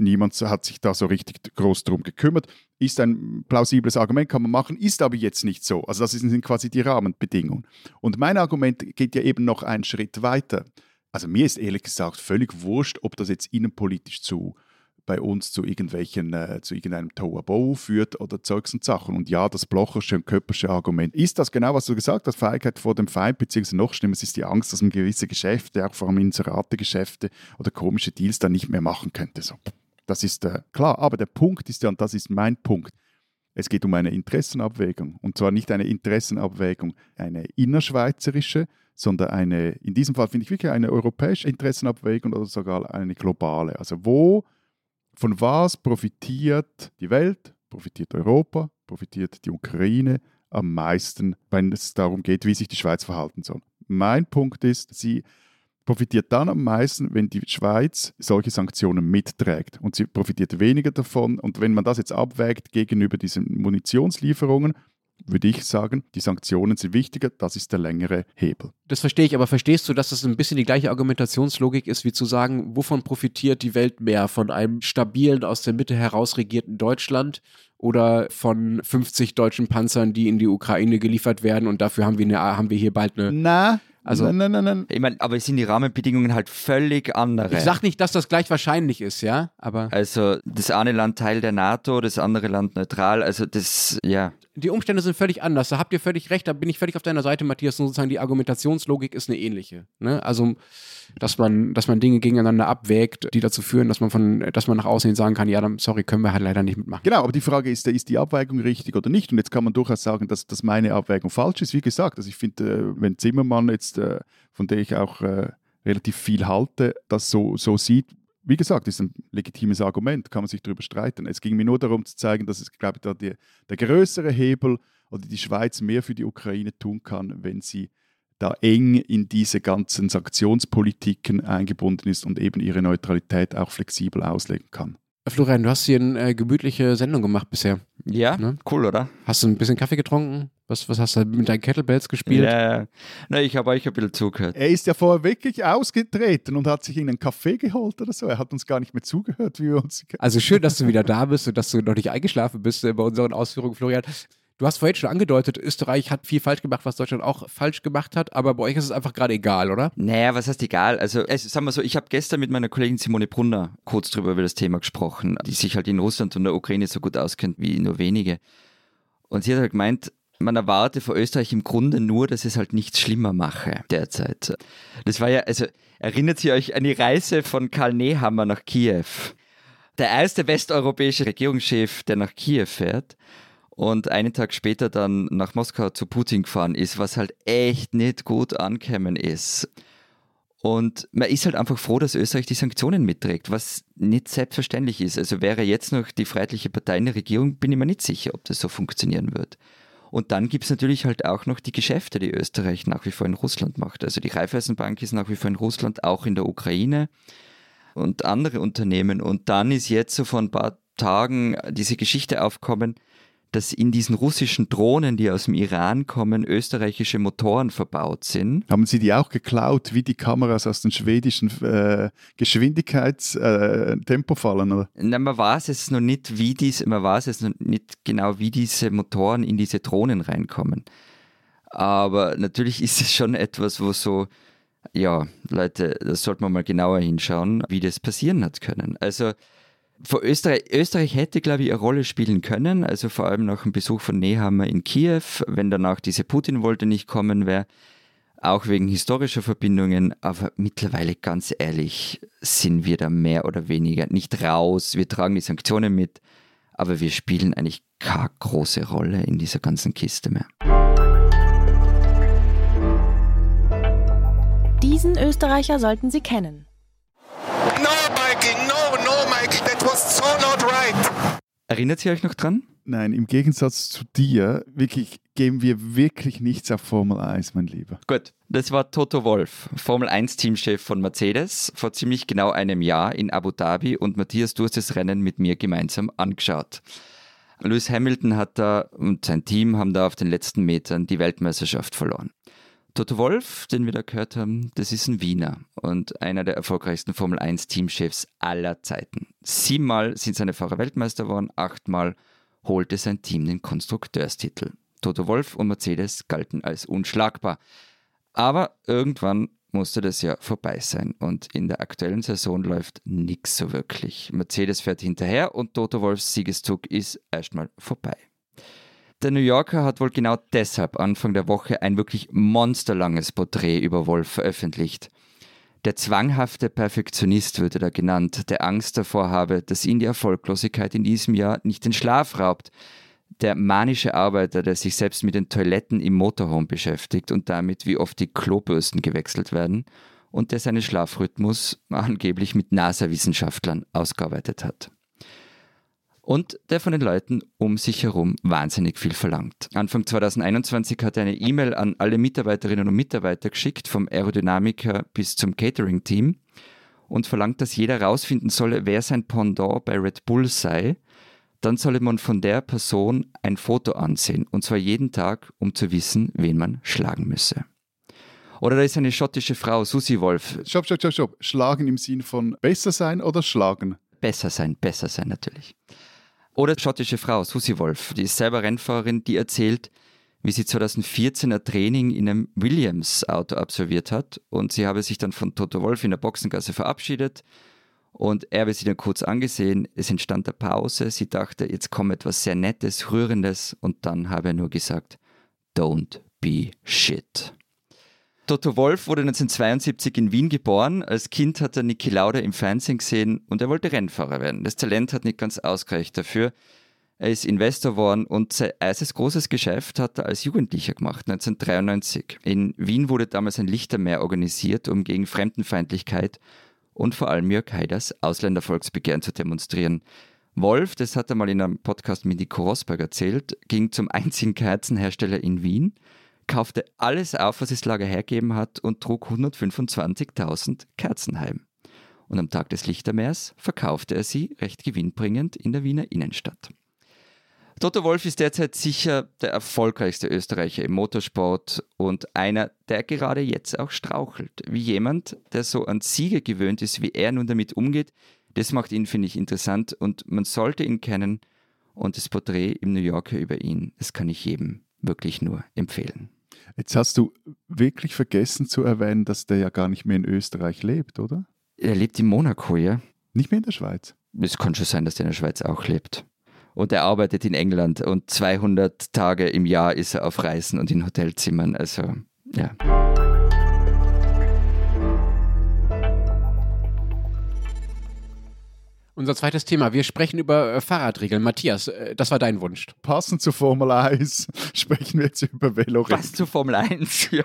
Niemand hat sich da so richtig groß drum gekümmert. Ist ein plausibles Argument, kann man machen, ist aber jetzt nicht so. Also das sind quasi die Rahmenbedingungen. Und mein Argument geht ja eben noch einen Schritt weiter. Also mir ist ehrlich gesagt völlig wurscht, ob das jetzt innenpolitisch zu bei uns zu irgendwelchen, äh, zu irgendeinem Tohuwabohu führt oder Zeugs und Sachen. Und ja, das Blochersche und Köppersche Argument ist das genau, was du gesagt hast, Feigheit vor dem Feind, beziehungsweise noch schlimmer, es ist die Angst, dass man gewisse Geschäfte, auch vor allem Inserate-Geschäfte oder komische Deals dann nicht mehr machen könnte. So. Das ist äh, klar, aber der Punkt ist ja, und das ist mein Punkt, es geht um eine Interessenabwägung. Und zwar nicht eine Interessenabwägung, eine innerschweizerische, sondern eine, in diesem Fall finde ich wirklich eine europäische Interessenabwägung oder sogar eine globale. Also wo Von was profitiert die Welt, profitiert Europa, profitiert die Ukraine am meisten, wenn es darum geht, wie sich die Schweiz verhalten soll? Mein Punkt ist, sie profitiert dann am meisten, wenn die Schweiz solche Sanktionen mitträgt. Und sie profitiert weniger davon. Und wenn man das jetzt abwägt gegenüber diesen Munitionslieferungen, würde ich sagen, die Sanktionen sind wichtiger, das ist der längere Hebel. Das verstehe ich, aber verstehst du, dass das ein bisschen die gleiche Argumentationslogik ist, wie zu sagen, wovon profitiert die Welt mehr? Von einem stabilen, aus der Mitte heraus regierten Deutschland oder von 50 deutschen Panzern, die in die Ukraine geliefert werden und dafür haben wir, eine, haben wir hier bald eine. Na, also, nein, nein, nein, nein. Ich meine, aber es sind die Rahmenbedingungen halt völlig andere. Ich sage nicht, dass das gleich wahrscheinlich ist, ja, aber. Also das eine Land Teil der NATO, das andere Land neutral, also das, ja. Die Umstände sind völlig anders. Da habt ihr völlig recht, da bin ich völlig auf deiner Seite, Matthias. Sozusagen die Argumentationslogik ist eine ähnliche. Ne? Also dass man, dass man Dinge gegeneinander abwägt, die dazu führen, dass man von, dass man nach außen hin sagen kann, ja, dann, sorry, können wir halt leider nicht mitmachen. Genau, aber die Frage ist, ist die Abwägung richtig oder nicht? Und jetzt kann man durchaus sagen, dass, dass meine Abwägung falsch ist. Wie gesagt, also ich finde, äh, wenn Zimmermann jetzt, äh, von der ich auch äh, relativ viel halte, das so, so sieht, wie gesagt, ist ein legitimes Argument, kann man sich darüber streiten. Es ging mir nur darum zu zeigen, dass es, glaube ich, da die, der größere Hebel oder die Schweiz mehr für die Ukraine tun kann, wenn sie da eng in diese ganzen Sanktionspolitiken eingebunden ist und eben ihre Neutralität auch flexibel auslegen kann. Florian, du hast hier eine äh, gemütliche Sendung gemacht bisher. Ja, ne? cool, oder? Hast du ein bisschen Kaffee getrunken? Was, was hast du mit deinen Kettlebells gespielt? Ja, na, ich habe euch ein bisschen zugehört. Er ist ja vorher wirklich ausgetreten und hat sich in einen Kaffee geholt oder so. Er hat uns gar nicht mehr zugehört, wie wir uns. Also schön, dass du wieder da bist und dass du noch nicht eingeschlafen bist äh, bei unseren Ausführungen, Florian. Du hast vorhin schon angedeutet, Österreich hat viel falsch gemacht, was Deutschland auch falsch gemacht hat, aber bei euch ist es einfach gerade egal, oder? Naja, was heißt egal? Also, also sagen wir so, ich habe gestern mit meiner Kollegin Simone Brunner kurz drüber über das Thema gesprochen, die sich halt in Russland und der Ukraine so gut auskennt wie nur wenige. Und sie hat halt gemeint, man erwarte von Österreich im Grunde nur, dass es halt nichts schlimmer mache derzeit. Das war ja, also erinnert Sie euch an die Reise von Karl Nehammer nach Kiew? Der erste westeuropäische Regierungschef, der nach Kiew fährt und einen Tag später dann nach Moskau zu Putin gefahren ist, was halt echt nicht gut ankämen ist. Und man ist halt einfach froh, dass Österreich die Sanktionen mitträgt, was nicht selbstverständlich ist. Also wäre jetzt noch die Freiheitliche Partei in der Regierung, bin ich mir nicht sicher, ob das so funktionieren wird. Und dann gibt es natürlich halt auch noch die Geschäfte, die Österreich nach wie vor in Russland macht. Also die Raiffeisenbank ist nach wie vor in Russland, auch in der Ukraine und andere Unternehmen. Und dann ist jetzt so vor ein paar Tagen diese Geschichte aufkommen, dass in diesen russischen Drohnen, die aus dem Iran kommen, österreichische Motoren verbaut sind. Haben Sie die auch geklaut, wie die Kameras aus den schwedischen äh, Geschwindigkeitstempo-Fallen? Äh, Nein, man weiß es noch nicht, wie diese, man weiß es noch nicht genau, wie diese Motoren in diese Drohnen reinkommen. Aber natürlich ist es schon etwas, wo so, ja, Leute, da sollte man mal genauer hinschauen, wie das passieren hat können. Also für Österreich, Österreich hätte, glaube ich, eine Rolle spielen können, also vor allem nach dem Besuch von Nehammer in Kiew, wenn danach diese Putin-Wolte nicht kommen wäre, auch wegen historischer Verbindungen, aber mittlerweile ganz ehrlich sind wir da mehr oder weniger nicht raus, wir tragen die Sanktionen mit, aber wir spielen eigentlich keine große Rolle in dieser ganzen Kiste mehr. Diesen Österreicher sollten Sie kennen. Erinnert ihr euch noch dran? Nein, im Gegensatz zu dir, wirklich geben wir wirklich nichts auf Formel 1, mein Lieber. Gut, das war Toto Wolf, Formel 1 Teamchef von Mercedes, vor ziemlich genau einem Jahr in Abu Dhabi und Matthias, du hast das Rennen mit mir gemeinsam angeschaut. Lewis Hamilton hat da und sein Team haben da auf den letzten Metern die Weltmeisterschaft verloren. Toto Wolf, den wir da gehört haben, das ist ein Wiener und einer der erfolgreichsten Formel 1 Teamchefs aller Zeiten. Siebenmal sind seine Fahrer Weltmeister geworden, achtmal holte sein Team den Konstrukteurstitel. Toto Wolf und Mercedes galten als unschlagbar. Aber irgendwann musste das ja vorbei sein und in der aktuellen Saison läuft nichts so wirklich. Mercedes fährt hinterher und Toto Wolfs Siegeszug ist erstmal vorbei. Der New Yorker hat wohl genau deshalb Anfang der Woche ein wirklich monsterlanges Porträt über Wolf veröffentlicht. Der zwanghafte Perfektionist würde da genannt, der Angst davor habe, dass ihn die Erfolglosigkeit in diesem Jahr nicht den Schlaf raubt. Der manische Arbeiter, der sich selbst mit den Toiletten im Motorhome beschäftigt und damit, wie oft die Klobürsten gewechselt werden und der seinen Schlafrhythmus angeblich mit NASA-Wissenschaftlern ausgearbeitet hat. Und der von den Leuten um sich herum wahnsinnig viel verlangt. Anfang 2021 hat er eine E-Mail an alle Mitarbeiterinnen und Mitarbeiter geschickt, vom Aerodynamiker bis zum Catering-Team und verlangt, dass jeder herausfinden solle, wer sein Pendant bei Red Bull sei. Dann solle man von der Person ein Foto ansehen, und zwar jeden Tag, um zu wissen, wen man schlagen müsse. Oder da ist eine schottische Frau, Susie Wolf. Stopp, stopp, stopp, stopp. Schlagen im Sinn von besser sein oder schlagen? Besser sein, besser sein natürlich. Oder schottische Frau, Susie Wolf, die ist selber Rennfahrerin, die erzählt, wie sie 2014 ein Training in einem Williams-Auto absolviert hat und sie habe sich dann von Toto Wolf in der Boxengasse verabschiedet und er habe sie dann kurz angesehen. Es entstand eine Pause. Sie dachte, jetzt kommt etwas sehr Nettes, Rührendes und dann habe er nur gesagt, don't be shit. Toto Wolf wurde 1972 in Wien geboren. Als Kind hat er Niki Lauda im Fernsehen gesehen und er wollte Rennfahrer werden. Das Talent hat nicht ganz ausgereicht dafür. Er ist Investor geworden und sein erstes großes Geschäft hat er als Jugendlicher gemacht, 1993. In Wien wurde damals ein Lichtermeer organisiert, um gegen Fremdenfeindlichkeit und vor allem Jörg Haiders Ausländervolksbegehren zu demonstrieren. Wolf, das hat er mal in einem Podcast mit Nico Rosberg erzählt, ging zum einzigen Kerzenhersteller in Wien – kaufte alles auf, was das Lager hergeben hat und trug 125.000 Kerzen heim. Und am Tag des Lichtermeers verkaufte er sie recht gewinnbringend in der Wiener Innenstadt. Toto Wolf ist derzeit sicher der erfolgreichste Österreicher im Motorsport und einer, der gerade jetzt auch strauchelt. Wie jemand, der so an Siege gewöhnt ist, wie er nun damit umgeht, das macht ihn, finde ich, interessant und man sollte ihn kennen und das Porträt im New Yorker über ihn, das kann ich jedem wirklich nur empfehlen. Jetzt hast du wirklich vergessen zu erwähnen, dass der ja gar nicht mehr in Österreich lebt, oder? Er lebt in Monaco, ja. Nicht mehr in der Schweiz. Es kann schon sein, dass er in der Schweiz auch lebt. Und er arbeitet in England und 200 Tage im Jahr ist er auf Reisen und in Hotelzimmern. Also, ja. Unser zweites Thema. Wir sprechen über äh, Fahrradregeln. Matthias, äh, das war dein Wunsch. Passend zu Formel 1 sprechen wir jetzt über Velorennen. Was zu Formel 1, ja.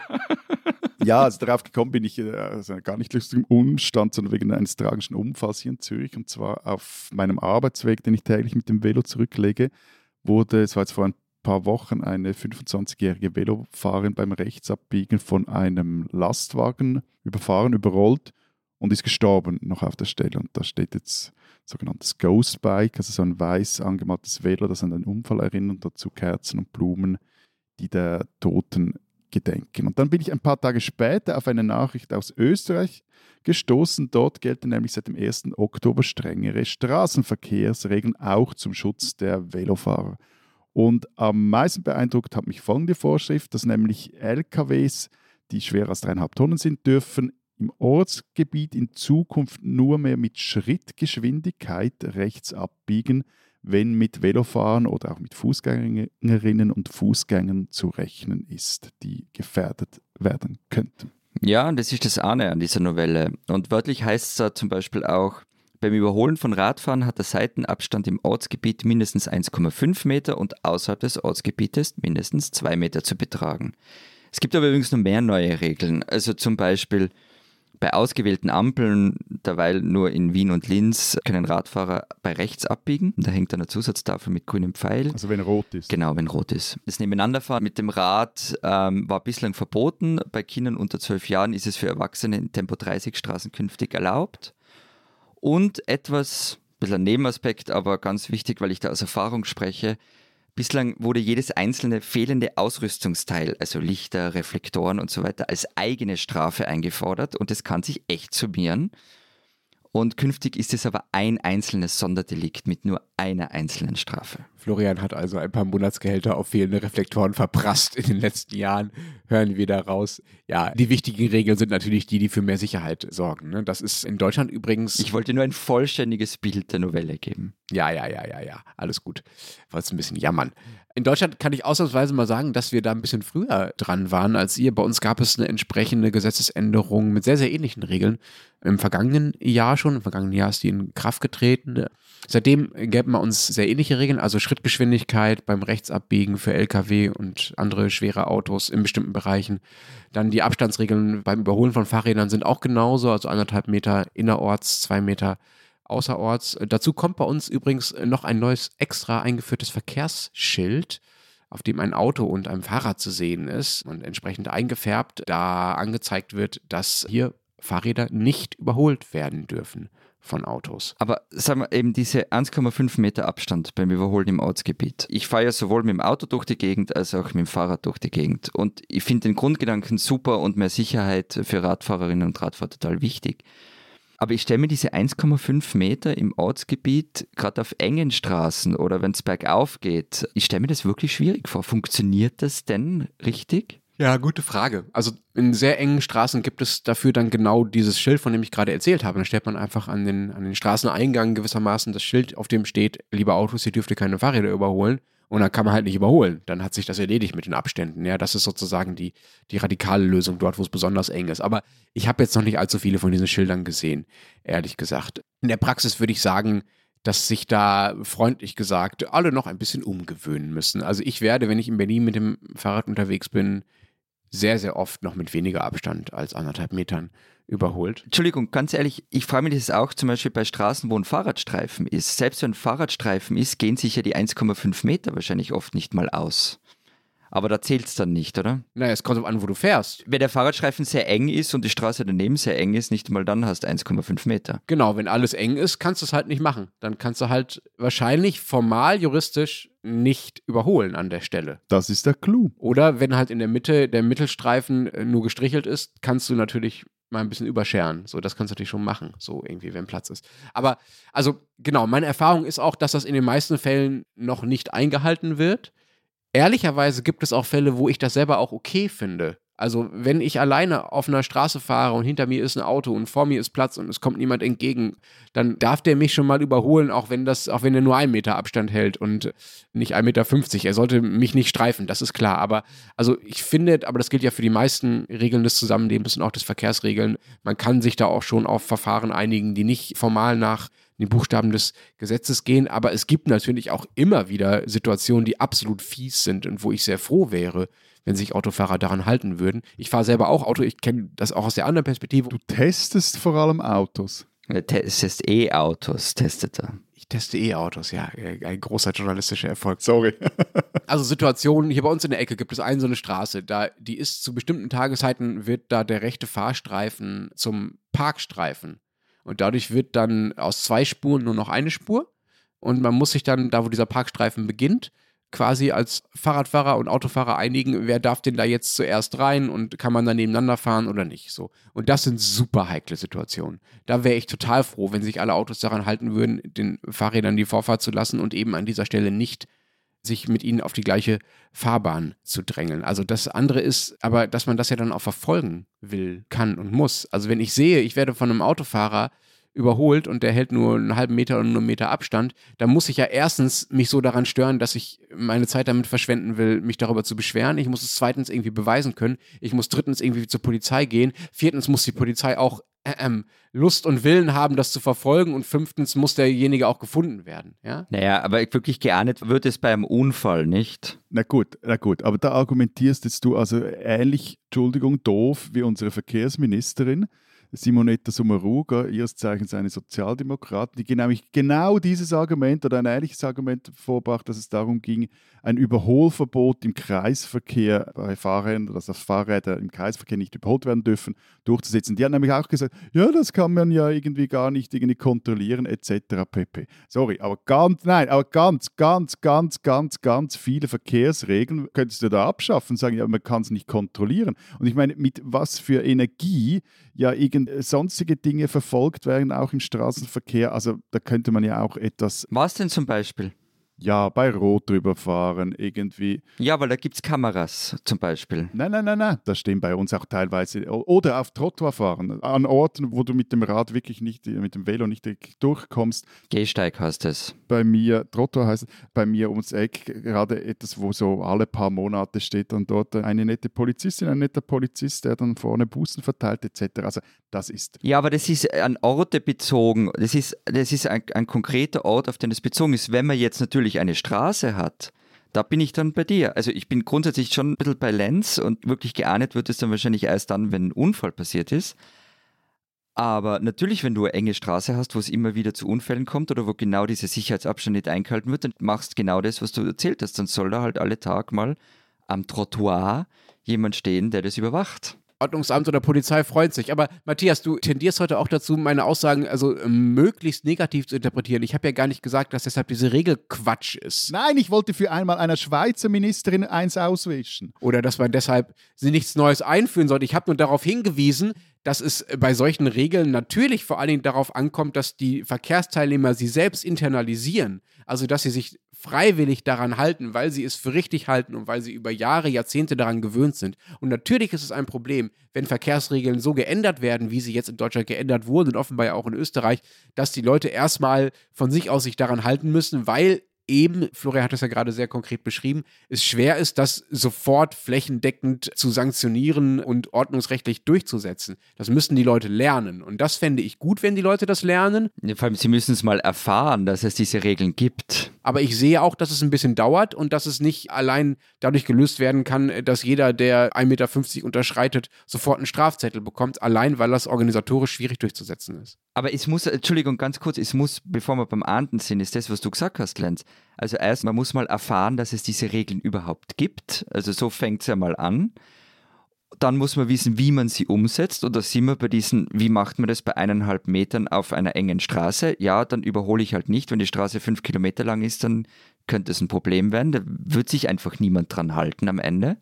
ja, also darauf gekommen bin ich äh, also gar nicht lustig im Umstand, sondern wegen eines tragischen Unfalls hier in Zürich. Und zwar auf meinem Arbeitsweg, den ich täglich mit dem Velo zurücklege, wurde, es war jetzt vor ein paar Wochen, eine 25-jährige Velofahrerin beim Rechtsabbiegen von einem Lastwagen überfahren, überrollt und ist gestorben noch auf der Stelle. Und da steht jetzt sogenanntes Ghost Bike, also so ein weiß angemaltes Velo, das an den Unfall erinnert, dazu Kerzen und Blumen, die der Toten gedenken. Und dann bin ich ein paar Tage später auf eine Nachricht aus Österreich gestoßen. Dort gelten nämlich seit dem 1. Oktober strengere Straßenverkehrsregeln auch zum Schutz der Velofahrer. Und am meisten beeindruckt hat mich folgende Vorschrift, dass nämlich LKWs, die schwerer als dreieinhalb Tonnen sind, dürfen im Ortsgebiet in Zukunft nur mehr mit Schrittgeschwindigkeit rechts abbiegen, wenn mit Velofahrern oder auch mit Fußgängerinnen und Fußgängern zu rechnen ist, die gefährdet werden könnten. Ja, das ist das eine an dieser Novelle. Und wörtlich heißt es da zum Beispiel auch, beim Überholen von Radfahren hat der Seitenabstand im Ortsgebiet mindestens 1,5 Meter und außerhalb des Ortsgebietes mindestens 2 Meter zu betragen. Es gibt aber übrigens noch mehr neue Regeln. Also zum Beispiel bei ausgewählten Ampeln, derweil nur in Wien und Linz, können Radfahrer bei rechts abbiegen. Da hängt dann eine Zusatztafel mit grünem Pfeil. Also wenn rot ist. Genau, wenn rot ist. Das Nebeneinanderfahren mit dem Rad ähm, war bislang verboten. Bei Kindern unter zwölf Jahren ist es für Erwachsene in Tempo 30 Straßen künftig erlaubt. Und etwas, ein bisschen ein Nebenaspekt, aber ganz wichtig, weil ich da aus Erfahrung spreche, Bislang wurde jedes einzelne fehlende Ausrüstungsteil, also Lichter, Reflektoren und so weiter, als eigene Strafe eingefordert und das kann sich echt summieren. Und künftig ist es aber ein einzelnes Sonderdelikt mit nur einer einzelnen Strafe. Florian hat also ein paar Monatsgehälter auf fehlende Reflektoren verprasst in den letzten Jahren. Hören wir da raus. Ja, die wichtigen Regeln sind natürlich die, die für mehr Sicherheit sorgen. Ne? Das ist in Deutschland übrigens. Ich wollte nur ein vollständiges Bild der Novelle geben. Ja, ja, ja, ja, ja. Alles gut. Ich wollte ein bisschen jammern. In Deutschland kann ich ausnahmsweise mal sagen, dass wir da ein bisschen früher dran waren als ihr. Bei uns gab es eine entsprechende Gesetzesänderung mit sehr, sehr ähnlichen Regeln im vergangenen Jahr schon. Im vergangenen Jahr ist die in Kraft getreten. Seitdem gäben wir uns sehr ähnliche Regeln, also Schrittgeschwindigkeit beim Rechtsabbiegen für Lkw und andere schwere Autos in bestimmten Bereichen. Dann die Abstandsregeln beim Überholen von Fahrrädern sind auch genauso, also anderthalb Meter innerorts, zwei Meter außerorts. Dazu kommt bei uns übrigens noch ein neues extra eingeführtes Verkehrsschild auf dem ein Auto und ein Fahrrad zu sehen ist und entsprechend eingefärbt, da angezeigt wird, dass hier Fahrräder nicht überholt werden dürfen von Autos. Aber sagen wir eben diese 1,5 Meter Abstand beim Überholen im Ortsgebiet. Ich fahre ja sowohl mit dem Auto durch die Gegend als auch mit dem Fahrrad durch die Gegend. Und ich finde den Grundgedanken super und mehr Sicherheit für Radfahrerinnen und Radfahrer total wichtig. Aber ich stelle mir diese 1,5 Meter im Ortsgebiet, gerade auf engen Straßen oder wenn es bergauf geht, ich stelle mir das wirklich schwierig vor. Funktioniert das denn richtig? Ja, gute Frage. Also in sehr engen Straßen gibt es dafür dann genau dieses Schild, von dem ich gerade erzählt habe. Dann stellt man einfach an den, an den Straßeneingang gewissermaßen das Schild, auf dem steht, liebe Autos, ihr dürft keine Fahrräder überholen. Und dann kann man halt nicht überholen. Dann hat sich das erledigt mit den Abständen. Ja, das ist sozusagen die, die radikale Lösung dort, wo es besonders eng ist. Aber ich habe jetzt noch nicht allzu viele von diesen Schildern gesehen, ehrlich gesagt. In der Praxis würde ich sagen, dass sich da freundlich gesagt alle noch ein bisschen umgewöhnen müssen. Also ich werde, wenn ich in Berlin mit dem Fahrrad unterwegs bin, sehr, sehr oft noch mit weniger Abstand als anderthalb Metern überholt. Entschuldigung, ganz ehrlich, ich frage mich das auch zum Beispiel bei Straßen, wo ein Fahrradstreifen ist. Selbst wenn ein Fahrradstreifen ist, gehen sich ja die 1,5 Meter wahrscheinlich oft nicht mal aus. Aber da zählt es dann nicht, oder? Naja, es kommt an, wo du fährst. Wenn der Fahrradstreifen sehr eng ist und die Straße daneben sehr eng ist, nicht mal dann hast du 1,5 Meter. Genau, wenn alles eng ist, kannst du es halt nicht machen. Dann kannst du halt wahrscheinlich formal juristisch nicht überholen an der Stelle. Das ist der Clou. Oder wenn halt in der Mitte der Mittelstreifen äh, nur gestrichelt ist, kannst du natürlich mal ein bisschen überscheren. So, das kannst du natürlich schon machen, so irgendwie, wenn Platz ist. Aber, also, genau, meine Erfahrung ist auch, dass das in den meisten Fällen noch nicht eingehalten wird ehrlicherweise gibt es auch Fälle, wo ich das selber auch okay finde. Also, wenn ich alleine auf einer Straße fahre und hinter mir ist ein Auto und vor mir ist Platz und es kommt niemand entgegen, dann darf der mich schon mal überholen, auch wenn das, auch wenn er nur einen Meter Abstand hält und nicht 1,50 Meter. Er sollte mich nicht streifen, das ist klar. Aber also ich finde, aber das gilt ja für die meisten Regeln des Zusammenlebens und auch des Verkehrsregeln, man kann sich da auch schon auf Verfahren einigen, die nicht formal nach den Buchstaben des Gesetzes gehen. Aber es gibt natürlich auch immer wieder Situationen, die absolut fies sind und wo ich sehr froh wäre, wenn sich Autofahrer daran halten würden. Ich fahre selber auch Auto, ich kenne das auch aus der anderen Perspektive. Du testest vor allem Autos. Er testest E-Autos, testet er. Ich teste E-Autos, ja. Ein großer journalistischer Erfolg. Sorry. also Situationen, hier bei uns in der Ecke gibt es eine so eine Straße, da, die ist zu bestimmten Tageszeiten, wird da der rechte Fahrstreifen zum Parkstreifen. Und dadurch wird dann aus zwei Spuren nur noch eine Spur. Und man muss sich dann, da wo dieser Parkstreifen beginnt, quasi als Fahrradfahrer und Autofahrer einigen, wer darf denn da jetzt zuerst rein und kann man dann nebeneinander fahren oder nicht. So. Und das sind super heikle Situationen. Da wäre ich total froh, wenn sich alle Autos daran halten würden, den Fahrrädern die Vorfahrt zu lassen und eben an dieser Stelle nicht sich mit ihnen auf die gleiche Fahrbahn zu drängeln. Also das andere ist aber, dass man das ja dann auch verfolgen will, kann und muss. Also wenn ich sehe, ich werde von einem Autofahrer überholt und der hält nur einen halben Meter oder nur einen Meter Abstand, dann muss ich ja erstens mich so daran stören, dass ich meine Zeit damit verschwenden will, mich darüber zu beschweren. Ich muss es zweitens irgendwie beweisen können. Ich muss drittens irgendwie zur Polizei gehen. Viertens muss die Polizei auch Lust und Willen haben, das zu verfolgen. Und fünftens muss derjenige auch gefunden werden. Ja? Naja, aber wirklich geahndet wird es bei einem Unfall nicht. Na gut, na gut, aber da argumentierst jetzt du also ähnlich, Entschuldigung, doof wie unsere Verkehrsministerin Simonetta Sommaruga, ihres Zeichens eine Sozialdemokratin, die nämlich genau dieses Argument oder ein ähnliches Argument vorbracht, dass es darum ging, ein Überholverbot im Kreisverkehr bei Fahrrädern, dass das Fahrräder im Kreisverkehr nicht überholt werden dürfen, durchzusetzen. Die hat nämlich auch gesagt, ja, das kann man ja irgendwie gar nicht irgendwie kontrollieren etc. pp. Sorry, aber ganz, nein, aber ganz, ganz, ganz, ganz, ganz viele Verkehrsregeln könntest du da abschaffen sagen, ja, man kann es nicht kontrollieren. Und ich meine, mit was für Energie ja irgend sonstige Dinge verfolgt werden, auch im Straßenverkehr. Also da könnte man ja auch etwas. Was denn zum Beispiel? Ja, bei Rot drüber fahren, irgendwie. Ja, weil da gibt es Kameras zum Beispiel. Nein, nein, nein, nein. Das stehen bei uns auch teilweise. Oder auf Trottoir fahren. An Orten, wo du mit dem Rad wirklich nicht, mit dem Velo nicht durchkommst. Gehsteig heißt es. Bei mir, Trottoir heißt es, bei mir ums Eck gerade etwas, wo so alle paar Monate steht dann dort eine nette Polizistin, ein netter Polizist, der dann vorne Bußen verteilt etc. Also das ist. Ja, aber das ist an Orte bezogen. Das ist, das ist ein, ein konkreter Ort, auf den es bezogen ist. Wenn man jetzt natürlich natürlich eine Straße hat, da bin ich dann bei dir. Also ich bin grundsätzlich schon ein bisschen bei Lenz und wirklich geahndet wird es dann wahrscheinlich erst dann, wenn ein Unfall passiert ist. Aber natürlich, wenn du eine enge Straße hast, wo es immer wieder zu Unfällen kommt oder wo genau dieser Sicherheitsabstand nicht eingehalten wird, dann machst genau das, was du erzählt hast. Dann soll da halt alle Tag mal am Trottoir jemand stehen, der das überwacht. Ordnungsamt oder Polizei freut sich. Aber Matthias, du tendierst heute auch dazu, meine Aussagen also ähm, möglichst negativ zu interpretieren. Ich habe ja gar nicht gesagt, dass deshalb diese Regel Quatsch ist. Nein, ich wollte für einmal einer Schweizer Ministerin eins auswischen. Oder dass man deshalb sie nichts Neues einführen sollte. Ich habe nur darauf hingewiesen, dass es bei solchen Regeln natürlich vor allen Dingen darauf ankommt, dass die Verkehrsteilnehmer sie selbst internalisieren. Also, dass sie sich freiwillig daran halten, weil sie es für richtig halten und weil sie über Jahre, Jahrzehnte daran gewöhnt sind. Und natürlich ist es ein Problem, wenn Verkehrsregeln so geändert werden, wie sie jetzt in Deutschland geändert wurden und offenbar ja auch in Österreich, dass die Leute erstmal von sich aus sich daran halten müssen, weil eben, Florian hat das ja gerade sehr konkret beschrieben, es schwer ist, das sofort flächendeckend zu sanktionieren und ordnungsrechtlich durchzusetzen. Das müssen die Leute lernen. Und das fände ich gut, wenn die Leute das lernen. Vor allem, sie müssen es mal erfahren, dass es diese Regeln gibt. Aber ich sehe auch, dass es ein bisschen dauert und dass es nicht allein dadurch gelöst werden kann, dass jeder, der 1,50 Meter unterschreitet, sofort einen Strafzettel bekommt, allein weil das organisatorisch schwierig durchzusetzen ist. Aber es muss, Entschuldigung, ganz kurz, es muss, bevor wir beim Ahnden sind, ist das, was du gesagt hast, Lenz. Also erst, man muss mal erfahren, dass es diese Regeln überhaupt gibt. Also so fängt es ja mal an. Dann muss man wissen, wie man sie umsetzt. Und da sind wir bei diesen, wie macht man das bei eineinhalb Metern auf einer engen Straße? Ja, dann überhole ich halt nicht. Wenn die Straße fünf Kilometer lang ist, dann könnte es ein Problem werden. Da wird sich einfach niemand dran halten am Ende.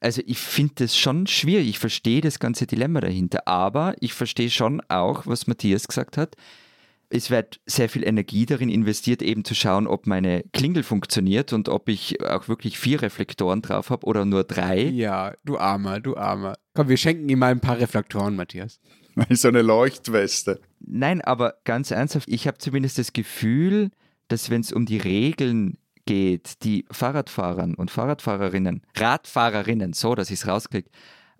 Also ich finde das schon schwierig. Ich verstehe das ganze Dilemma dahinter, aber ich verstehe schon auch, was Matthias gesagt hat. Es wird sehr viel Energie darin investiert, eben zu schauen, ob meine Klingel funktioniert und ob ich auch wirklich vier Reflektoren drauf habe oder nur drei. Ja, du Armer, du Armer. Komm, wir schenken ihm mal ein paar Reflektoren, Matthias. So eine Leuchtweste. Nein, aber ganz ernsthaft, ich habe zumindest das Gefühl, dass wenn es um die Regeln geht, die Fahrradfahrern und Fahrradfahrerinnen, Radfahrerinnen, so dass ich es rauskriege,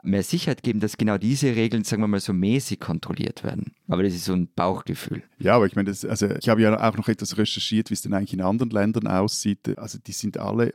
mehr Sicherheit geben, dass genau diese Regeln, sagen wir mal, so mäßig kontrolliert werden. Aber das ist so ein Bauchgefühl. Ja, aber ich meine, das, also ich habe ja auch noch etwas recherchiert, wie es denn eigentlich in anderen Ländern aussieht. Also die sind alle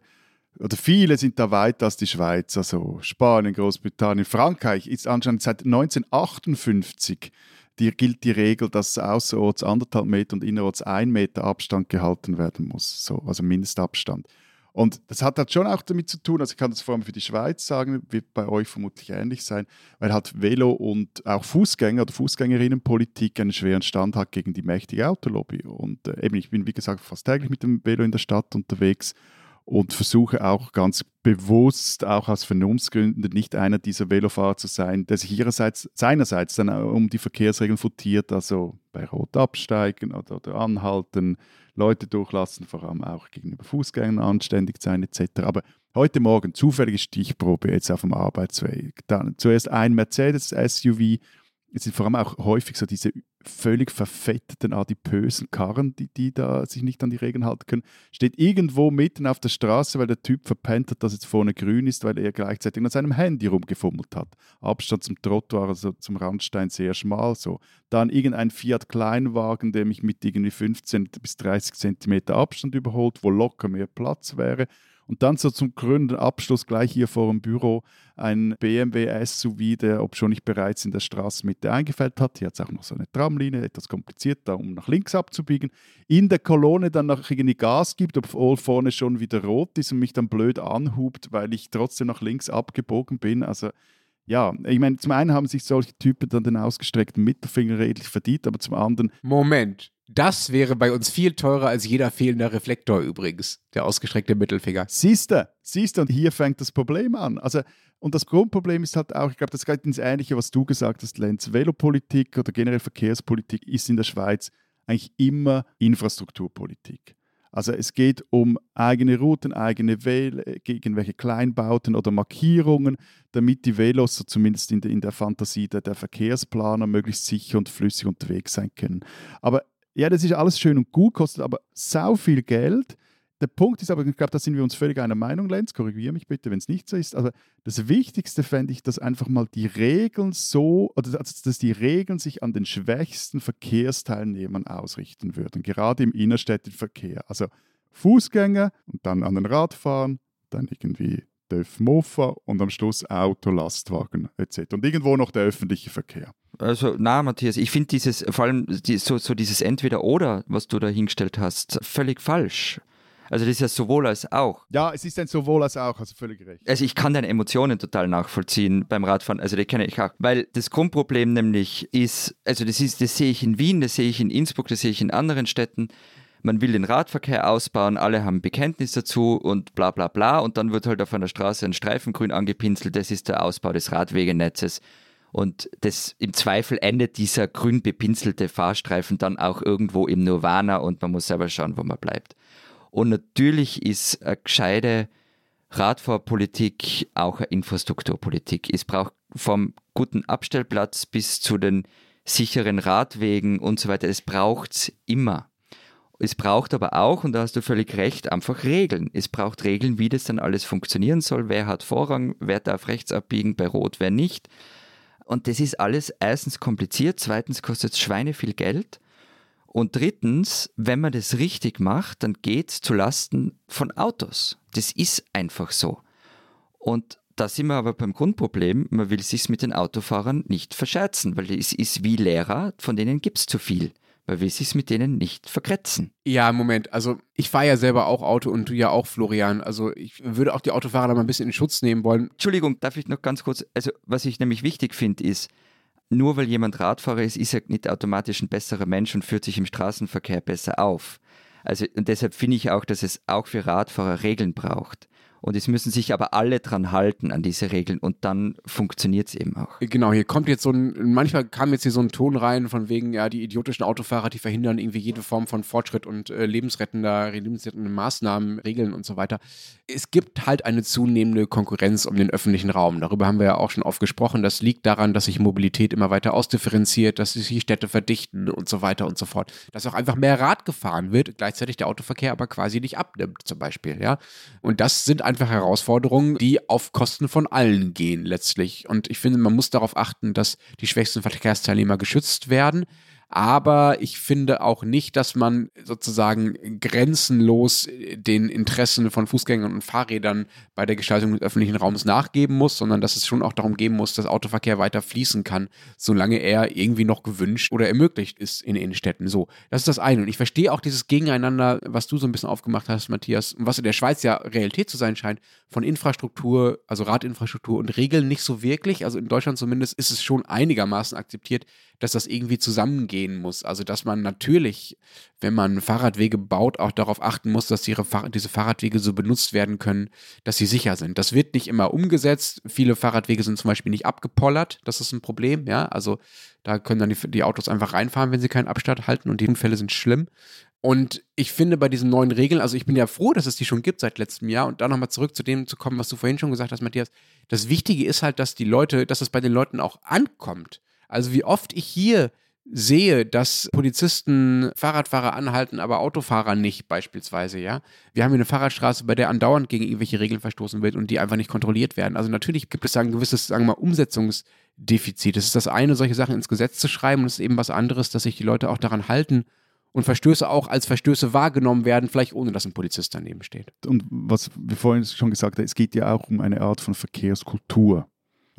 oder viele sind da weiter als die Schweiz, also Spanien, Großbritannien, Frankreich ist anscheinend seit 1958 die, gilt die Regel, dass außerorts anderthalb Meter und innerorts ein Meter Abstand gehalten werden muss, so, also Mindestabstand. Und das hat halt schon auch damit zu tun, also ich kann das vor allem für die Schweiz sagen, wird bei euch vermutlich ähnlich sein, weil halt Velo und auch Fußgänger oder Fußgängerinnenpolitik einen schweren Stand hat gegen die mächtige Autolobby. Und äh, eben, ich bin wie gesagt fast täglich mit dem Velo in der Stadt unterwegs und versuche auch ganz bewusst, auch aus Vernunftsgründen, nicht einer dieser Velofahrer zu sein, der sich ihrerseits, seinerseits dann um die Verkehrsregeln futiert, also bei Rot absteigen oder, oder anhalten, Leute durchlassen, vor allem auch gegenüber Fußgängern anständig sein etc. Aber heute Morgen zufällige Stichprobe jetzt auf dem Arbeitsweg. Dann zuerst ein Mercedes-SUV es sind vor allem auch häufig so diese völlig verfetteten, adipösen Karren, die, die da sich nicht an die Regeln halten können, steht irgendwo mitten auf der Straße, weil der Typ verpennt hat, dass jetzt vorne grün ist, weil er gleichzeitig an seinem Handy rumgefummelt hat. Abstand zum Trottoir, also zum Randstein sehr schmal so. Dann irgendein Fiat Kleinwagen, der mich mit irgendwie 15 bis 30 Zentimeter Abstand überholt, wo locker mehr Platz wäre. Und dann so zum krönenden Abschluss gleich hier vor dem Büro ein BMW SUV, der, ob schon nicht bereits in der Straßenmitte eingefällt hat, hier hat es auch noch so eine Tramlinie, etwas kompliziert, da um nach links abzubiegen, in der Kolonne dann noch irgendwie Gas gibt, obwohl vorne schon wieder rot ist und mich dann blöd anhubt, weil ich trotzdem nach links abgebogen bin. Also ja, ich meine, zum einen haben sich solche Typen dann den ausgestreckten Mittelfinger redlich verdient, aber zum anderen. Moment, das wäre bei uns viel teurer als jeder fehlende Reflektor übrigens, der ausgestreckte Mittelfinger. Siehste, siehste, und hier fängt das Problem an. Also, und das Grundproblem ist halt auch, ich glaube, das geht ins Ähnliche, was du gesagt hast, Lenz. Velopolitik oder generell Verkehrspolitik ist in der Schweiz eigentlich immer Infrastrukturpolitik. Also es geht um eigene Routen, eigene Wege, irgendwelche Kleinbauten oder Markierungen, damit die Velos, so zumindest in der, in der Fantasie der, der Verkehrsplaner, möglichst sicher und flüssig unterwegs sein können. Aber ja, das ist alles schön und gut, kostet aber sau viel Geld. Der Punkt ist aber, ich glaube, da sind wir uns völlig einer Meinung, Lenz, korrigiere mich bitte, wenn es nicht so ist. Aber das Wichtigste fände ich, dass einfach mal die Regeln so, oder dass die Regeln sich an den schwächsten Verkehrsteilnehmern ausrichten würden, gerade im innerstädtischen Verkehr. Also Fußgänger und dann an den Radfahren, dann irgendwie TÜV Mofa und am Schluss Auto, Lastwagen etc. Und irgendwo noch der öffentliche Verkehr. Also, na, Matthias, ich finde dieses, vor allem die, so, so dieses Entweder-Oder, was du da hingestellt hast, völlig falsch. Also das ist ja sowohl als auch. Ja, es ist ein sowohl als auch, also völlig recht. Also ich kann deine Emotionen total nachvollziehen beim Radfahren, also die kenne ich auch. Weil das Grundproblem nämlich ist, also das ist, das sehe ich in Wien, das sehe ich in Innsbruck, das sehe ich in anderen Städten. Man will den Radverkehr ausbauen, alle haben Bekenntnis dazu und bla bla bla. Und dann wird halt auf einer Straße ein Streifengrün angepinselt, das ist der Ausbau des Radwegenetzes. Und das, im Zweifel endet dieser grün bepinselte Fahrstreifen dann auch irgendwo im Nirvana und man muss selber schauen, wo man bleibt. Und natürlich ist eine gescheite Radfahrpolitik auch eine Infrastrukturpolitik. Es braucht vom guten Abstellplatz bis zu den sicheren Radwegen und so weiter. Es braucht es immer. Es braucht aber auch, und da hast du völlig recht, einfach Regeln. Es braucht Regeln, wie das dann alles funktionieren soll. Wer hat Vorrang, wer darf rechts abbiegen, bei Rot, wer nicht. Und das ist alles erstens kompliziert, zweitens kostet es Schweine viel Geld. Und drittens, wenn man das richtig macht, dann geht es zulasten von Autos. Das ist einfach so. Und da sind wir aber beim Grundproblem, man will sich mit den Autofahrern nicht verscherzen, weil es ist wie Lehrer, von denen gibt es zu viel. Man will sich mit denen nicht verkretzen. Ja, Moment. Also ich fahre ja selber auch Auto und du ja auch, Florian. Also ich würde auch die Autofahrer da mal ein bisschen in Schutz nehmen wollen. Entschuldigung, darf ich noch ganz kurz, also was ich nämlich wichtig finde, ist, nur weil jemand Radfahrer ist, ist er nicht automatisch ein besserer Mensch und führt sich im Straßenverkehr besser auf. Also und deshalb finde ich auch, dass es auch für Radfahrer Regeln braucht. Und es müssen sich aber alle dran halten an diese Regeln und dann funktioniert es eben auch. Genau, hier kommt jetzt so ein, manchmal kam jetzt hier so ein Ton rein von wegen, ja, die idiotischen Autofahrer, die verhindern irgendwie jede Form von Fortschritt und äh, lebensrettender, lebensrettende Maßnahmen, Regeln und so weiter. Es gibt halt eine zunehmende Konkurrenz um den öffentlichen Raum. Darüber haben wir ja auch schon oft gesprochen. Das liegt daran, dass sich Mobilität immer weiter ausdifferenziert, dass sich die Städte verdichten und so weiter und so fort. Dass auch einfach mehr Rad gefahren wird, gleichzeitig der Autoverkehr aber quasi nicht abnimmt, zum Beispiel, ja. Und das sind einfach Herausforderungen, die auf Kosten von allen gehen letztlich. Und ich finde, man muss darauf achten, dass die schwächsten Verkehrsteilnehmer geschützt werden aber ich finde auch nicht, dass man sozusagen grenzenlos den Interessen von Fußgängern und Fahrrädern bei der Gestaltung des öffentlichen Raums nachgeben muss, sondern dass es schon auch darum gehen muss, dass Autoverkehr weiter fließen kann, solange er irgendwie noch gewünscht oder ermöglicht ist in Innenstädten. So, das ist das eine. Und ich verstehe auch dieses Gegeneinander, was du so ein bisschen aufgemacht hast, Matthias, und was in der Schweiz ja Realität zu sein scheint, von Infrastruktur, also Radinfrastruktur und Regeln nicht so wirklich. Also in Deutschland zumindest ist es schon einigermaßen akzeptiert, dass das irgendwie zusammengehen muss. Also, dass man natürlich, wenn man Fahrradwege baut, auch darauf achten muss, dass ihre diese Fahrradwege so benutzt werden können, dass sie sicher sind. Das wird nicht immer umgesetzt. Viele Fahrradwege sind zum Beispiel nicht abgepollert. Das ist ein Problem, ja. Also, da können dann die, die Autos einfach reinfahren, wenn sie keinen Abstand halten und die Unfälle sind schlimm. Und ich finde bei diesen neuen Regeln, also ich bin ja froh, dass es die schon gibt seit letztem Jahr und da nochmal zurück zu dem zu kommen, was du vorhin schon gesagt hast, Matthias. Das Wichtige ist halt, dass die Leute, dass es bei den Leuten auch ankommt. Also wie oft ich hier sehe, dass Polizisten Fahrradfahrer anhalten, aber Autofahrer nicht beispielsweise, ja. Wir haben hier eine Fahrradstraße, bei der andauernd gegen irgendwelche Regeln verstoßen wird und die einfach nicht kontrolliert werden. Also natürlich gibt es da ein gewisses, sagen wir mal, Umsetzungsdefizit. Es ist das eine, solche Sachen ins Gesetz zu schreiben und es ist eben was anderes, dass sich die Leute auch daran halten und Verstöße auch als Verstöße wahrgenommen werden, vielleicht ohne dass ein Polizist daneben steht. Und was wir vorhin schon gesagt haben, es geht ja auch um eine Art von Verkehrskultur.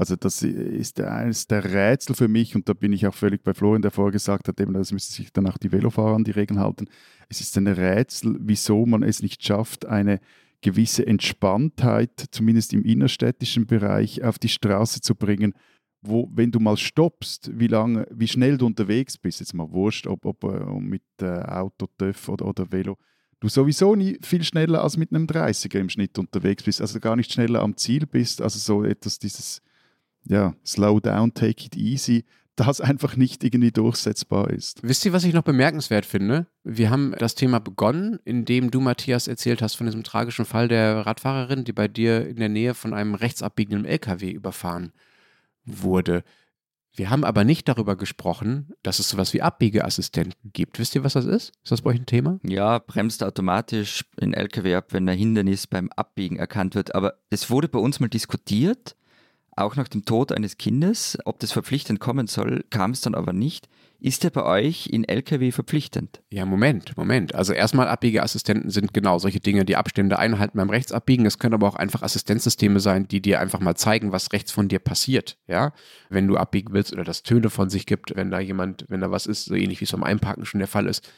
Also das ist eines der Rätsel für mich und da bin ich auch völlig bei Florian, der vorher gesagt hat, eben, das müssen sich dann auch die Velofahrer an die Regeln halten. Es ist ein Rätsel, wieso man es nicht schafft, eine gewisse Entspanntheit, zumindest im innerstädtischen Bereich, auf die Straße zu bringen, wo, wenn du mal stoppst, wie lange, wie schnell du unterwegs bist, jetzt mal wurscht, ob, ob äh, mit äh, Auto, TÜV oder, oder Velo, du sowieso nie viel schneller als mit einem 30er im Schnitt unterwegs bist, also gar nicht schneller am Ziel bist, also so etwas dieses ja, slow down, take it easy, das einfach nicht irgendwie durchsetzbar ist. Wisst ihr, was ich noch bemerkenswert finde? Wir haben das Thema begonnen, indem du, Matthias, erzählt hast von diesem tragischen Fall der Radfahrerin, die bei dir in der Nähe von einem rechtsabbiegenden LKW überfahren wurde. Wir haben aber nicht darüber gesprochen, dass es sowas wie Abbiegeassistenten gibt. Wisst ihr, was das ist? Ist das bei euch ein Thema? Ja, bremst automatisch in LKW ab, wenn ein Hindernis beim Abbiegen erkannt wird. Aber es wurde bei uns mal diskutiert auch nach dem Tod eines Kindes, ob das verpflichtend kommen soll, kam es dann aber nicht. ist der bei euch in LKW verpflichtend? Ja, Moment, Moment. Also erstmal Abbiegeassistenten sind genau solche Dinge, die Abstände einhalten beim Rechtsabbiegen. Es können aber auch einfach Assistenzsysteme sein, die dir einfach mal zeigen, was rechts von dir passiert. Ja, wenn du abbiegen willst oder das Töne von sich gibt, wenn da jemand, wenn da was ist, so ähnlich wie es beim Einparken schon der Fall ist.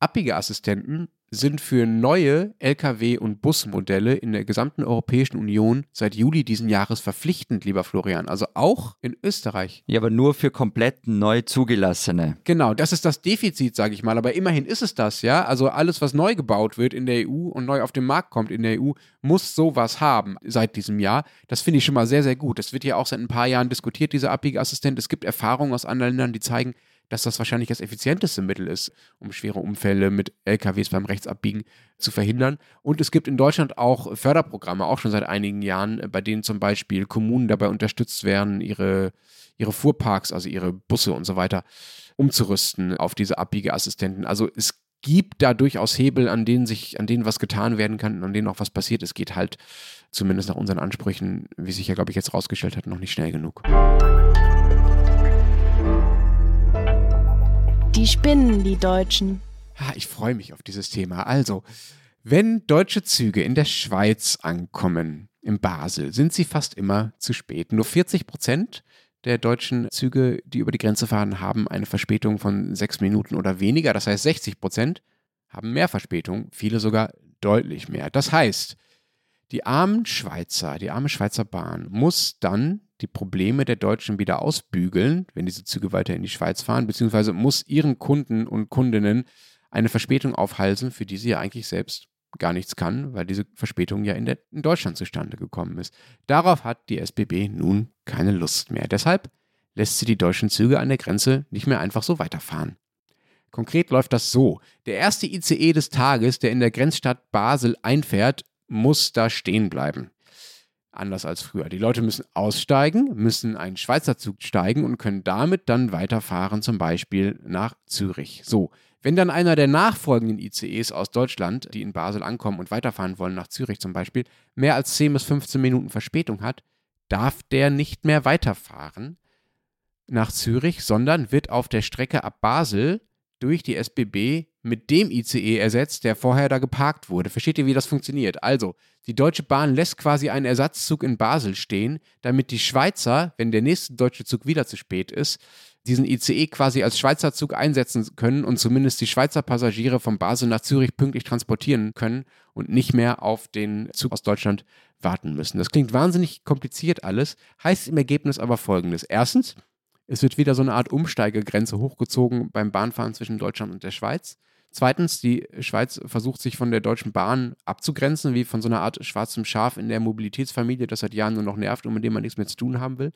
Abbiegeassistenten sind für neue Lkw- und Busmodelle in der gesamten Europäischen Union seit Juli diesen Jahres verpflichtend, lieber Florian. Also auch in Österreich. Ja, aber nur für komplett neu zugelassene. Genau, das ist das Defizit, sage ich mal. Aber immerhin ist es das, ja. Also alles, was neu gebaut wird in der EU und neu auf den Markt kommt in der EU, muss sowas haben seit diesem Jahr. Das finde ich schon mal sehr, sehr gut. Das wird ja auch seit ein paar Jahren diskutiert, dieser Abbiegeassistent. Es gibt Erfahrungen aus anderen Ländern, die zeigen, dass das wahrscheinlich das effizienteste Mittel ist, um schwere Unfälle mit LKWs beim Rechtsabbiegen zu verhindern. Und es gibt in Deutschland auch Förderprogramme, auch schon seit einigen Jahren, bei denen zum Beispiel Kommunen dabei unterstützt werden, ihre, ihre Fuhrparks, also ihre Busse und so weiter, umzurüsten auf diese Abbiegeassistenten. Also es gibt da durchaus Hebel, an denen sich, an denen was getan werden kann und an denen auch was passiert. Es geht halt zumindest nach unseren Ansprüchen, wie sich ja, glaube ich, jetzt rausgestellt hat, noch nicht schnell genug. Die spinnen, die Deutschen. Ich freue mich auf dieses Thema. Also, wenn deutsche Züge in der Schweiz ankommen, in Basel, sind sie fast immer zu spät. Nur 40 Prozent der deutschen Züge, die über die Grenze fahren, haben eine Verspätung von sechs Minuten oder weniger. Das heißt, 60 Prozent haben mehr Verspätung, viele sogar deutlich mehr. Das heißt, die armen Schweizer, die arme Schweizer Bahn muss dann die Probleme der Deutschen wieder ausbügeln, wenn diese Züge weiter in die Schweiz fahren, beziehungsweise muss ihren Kunden und Kundinnen eine Verspätung aufhalsen, für die sie ja eigentlich selbst gar nichts kann, weil diese Verspätung ja in, der, in Deutschland zustande gekommen ist. Darauf hat die SBB nun keine Lust mehr. Deshalb lässt sie die deutschen Züge an der Grenze nicht mehr einfach so weiterfahren. Konkret läuft das so. Der erste ICE des Tages, der in der Grenzstadt Basel einfährt, muss da stehen bleiben anders als früher. Die Leute müssen aussteigen, müssen einen Schweizer Zug steigen und können damit dann weiterfahren, zum Beispiel nach Zürich. So, wenn dann einer der nachfolgenden ICEs aus Deutschland, die in Basel ankommen und weiterfahren wollen, nach Zürich zum Beispiel, mehr als 10 bis 15 Minuten Verspätung hat, darf der nicht mehr weiterfahren nach Zürich, sondern wird auf der Strecke ab Basel durch die SBB mit dem ICE ersetzt, der vorher da geparkt wurde. Versteht ihr, wie das funktioniert? Also, die Deutsche Bahn lässt quasi einen Ersatzzug in Basel stehen, damit die Schweizer, wenn der nächste deutsche Zug wieder zu spät ist, diesen ICE quasi als Schweizer Zug einsetzen können und zumindest die Schweizer Passagiere von Basel nach Zürich pünktlich transportieren können und nicht mehr auf den Zug aus Deutschland warten müssen. Das klingt wahnsinnig kompliziert alles, heißt im Ergebnis aber folgendes. Erstens, es wird wieder so eine Art Umsteigegrenze hochgezogen beim Bahnfahren zwischen Deutschland und der Schweiz. Zweitens, die Schweiz versucht sich von der Deutschen Bahn abzugrenzen, wie von so einer Art schwarzem Schaf in der Mobilitätsfamilie, das seit Jahren nur noch nervt und mit dem man nichts mehr zu tun haben will.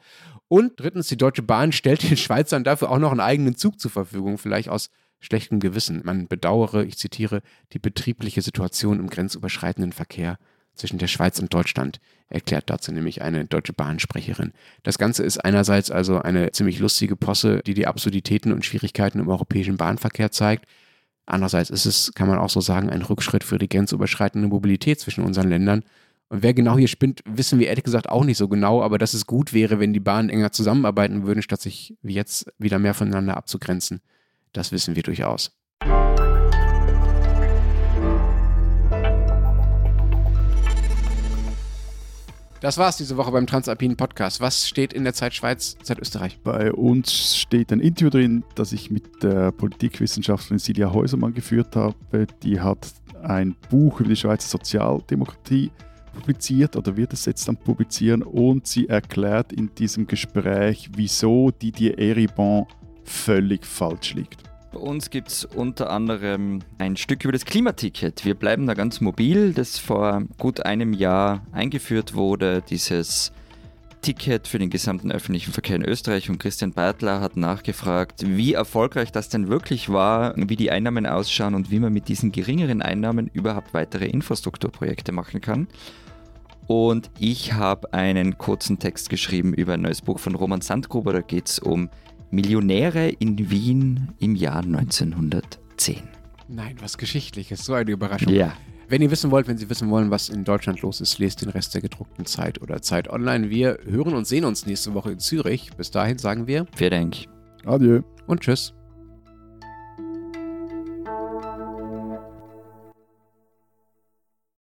Und drittens, die Deutsche Bahn stellt den Schweizern dafür auch noch einen eigenen Zug zur Verfügung, vielleicht aus schlechtem Gewissen. Man bedauere, ich zitiere, die betriebliche Situation im grenzüberschreitenden Verkehr zwischen der Schweiz und Deutschland, erklärt dazu nämlich eine deutsche Bahnsprecherin. Das Ganze ist einerseits also eine ziemlich lustige Posse, die die Absurditäten und Schwierigkeiten im europäischen Bahnverkehr zeigt. Andererseits ist es, kann man auch so sagen, ein Rückschritt für die grenzüberschreitende Mobilität zwischen unseren Ländern. Und wer genau hier spinnt, wissen wir ehrlich gesagt auch nicht so genau, aber dass es gut wäre, wenn die Bahnen enger zusammenarbeiten würden, statt sich wie jetzt wieder mehr voneinander abzugrenzen. Das wissen wir durchaus. Das war's diese Woche beim Transalpinen Podcast. Was steht in der Zeit Schweiz, Zeit Österreich? Bei uns steht ein Interview drin, das ich mit der Politikwissenschaftlerin Silja Häusermann geführt habe. Die hat ein Buch über die Schweizer Sozialdemokratie publiziert oder wird es jetzt dann publizieren und sie erklärt in diesem Gespräch, wieso Didier Eribon völlig falsch liegt. Bei uns gibt es unter anderem ein Stück über das Klimaticket. Wir bleiben da ganz mobil, das vor gut einem Jahr eingeführt wurde, dieses Ticket für den gesamten öffentlichen Verkehr in Österreich. Und Christian Beitler hat nachgefragt, wie erfolgreich das denn wirklich war, wie die Einnahmen ausschauen und wie man mit diesen geringeren Einnahmen überhaupt weitere Infrastrukturprojekte machen kann. Und ich habe einen kurzen Text geschrieben über ein neues Buch von Roman Sandgruber. Da geht es um Millionäre in Wien im Jahr 1910. Nein, was Geschichtliches, so eine Überraschung. Ja. Wenn ihr wissen wollt, wenn Sie wissen wollen, was in Deutschland los ist, lest den Rest der gedruckten Zeit oder Zeit online. Wir hören und sehen uns nächste Woche in Zürich. Bis dahin sagen wir Vielen Dank. Adieu. und Tschüss.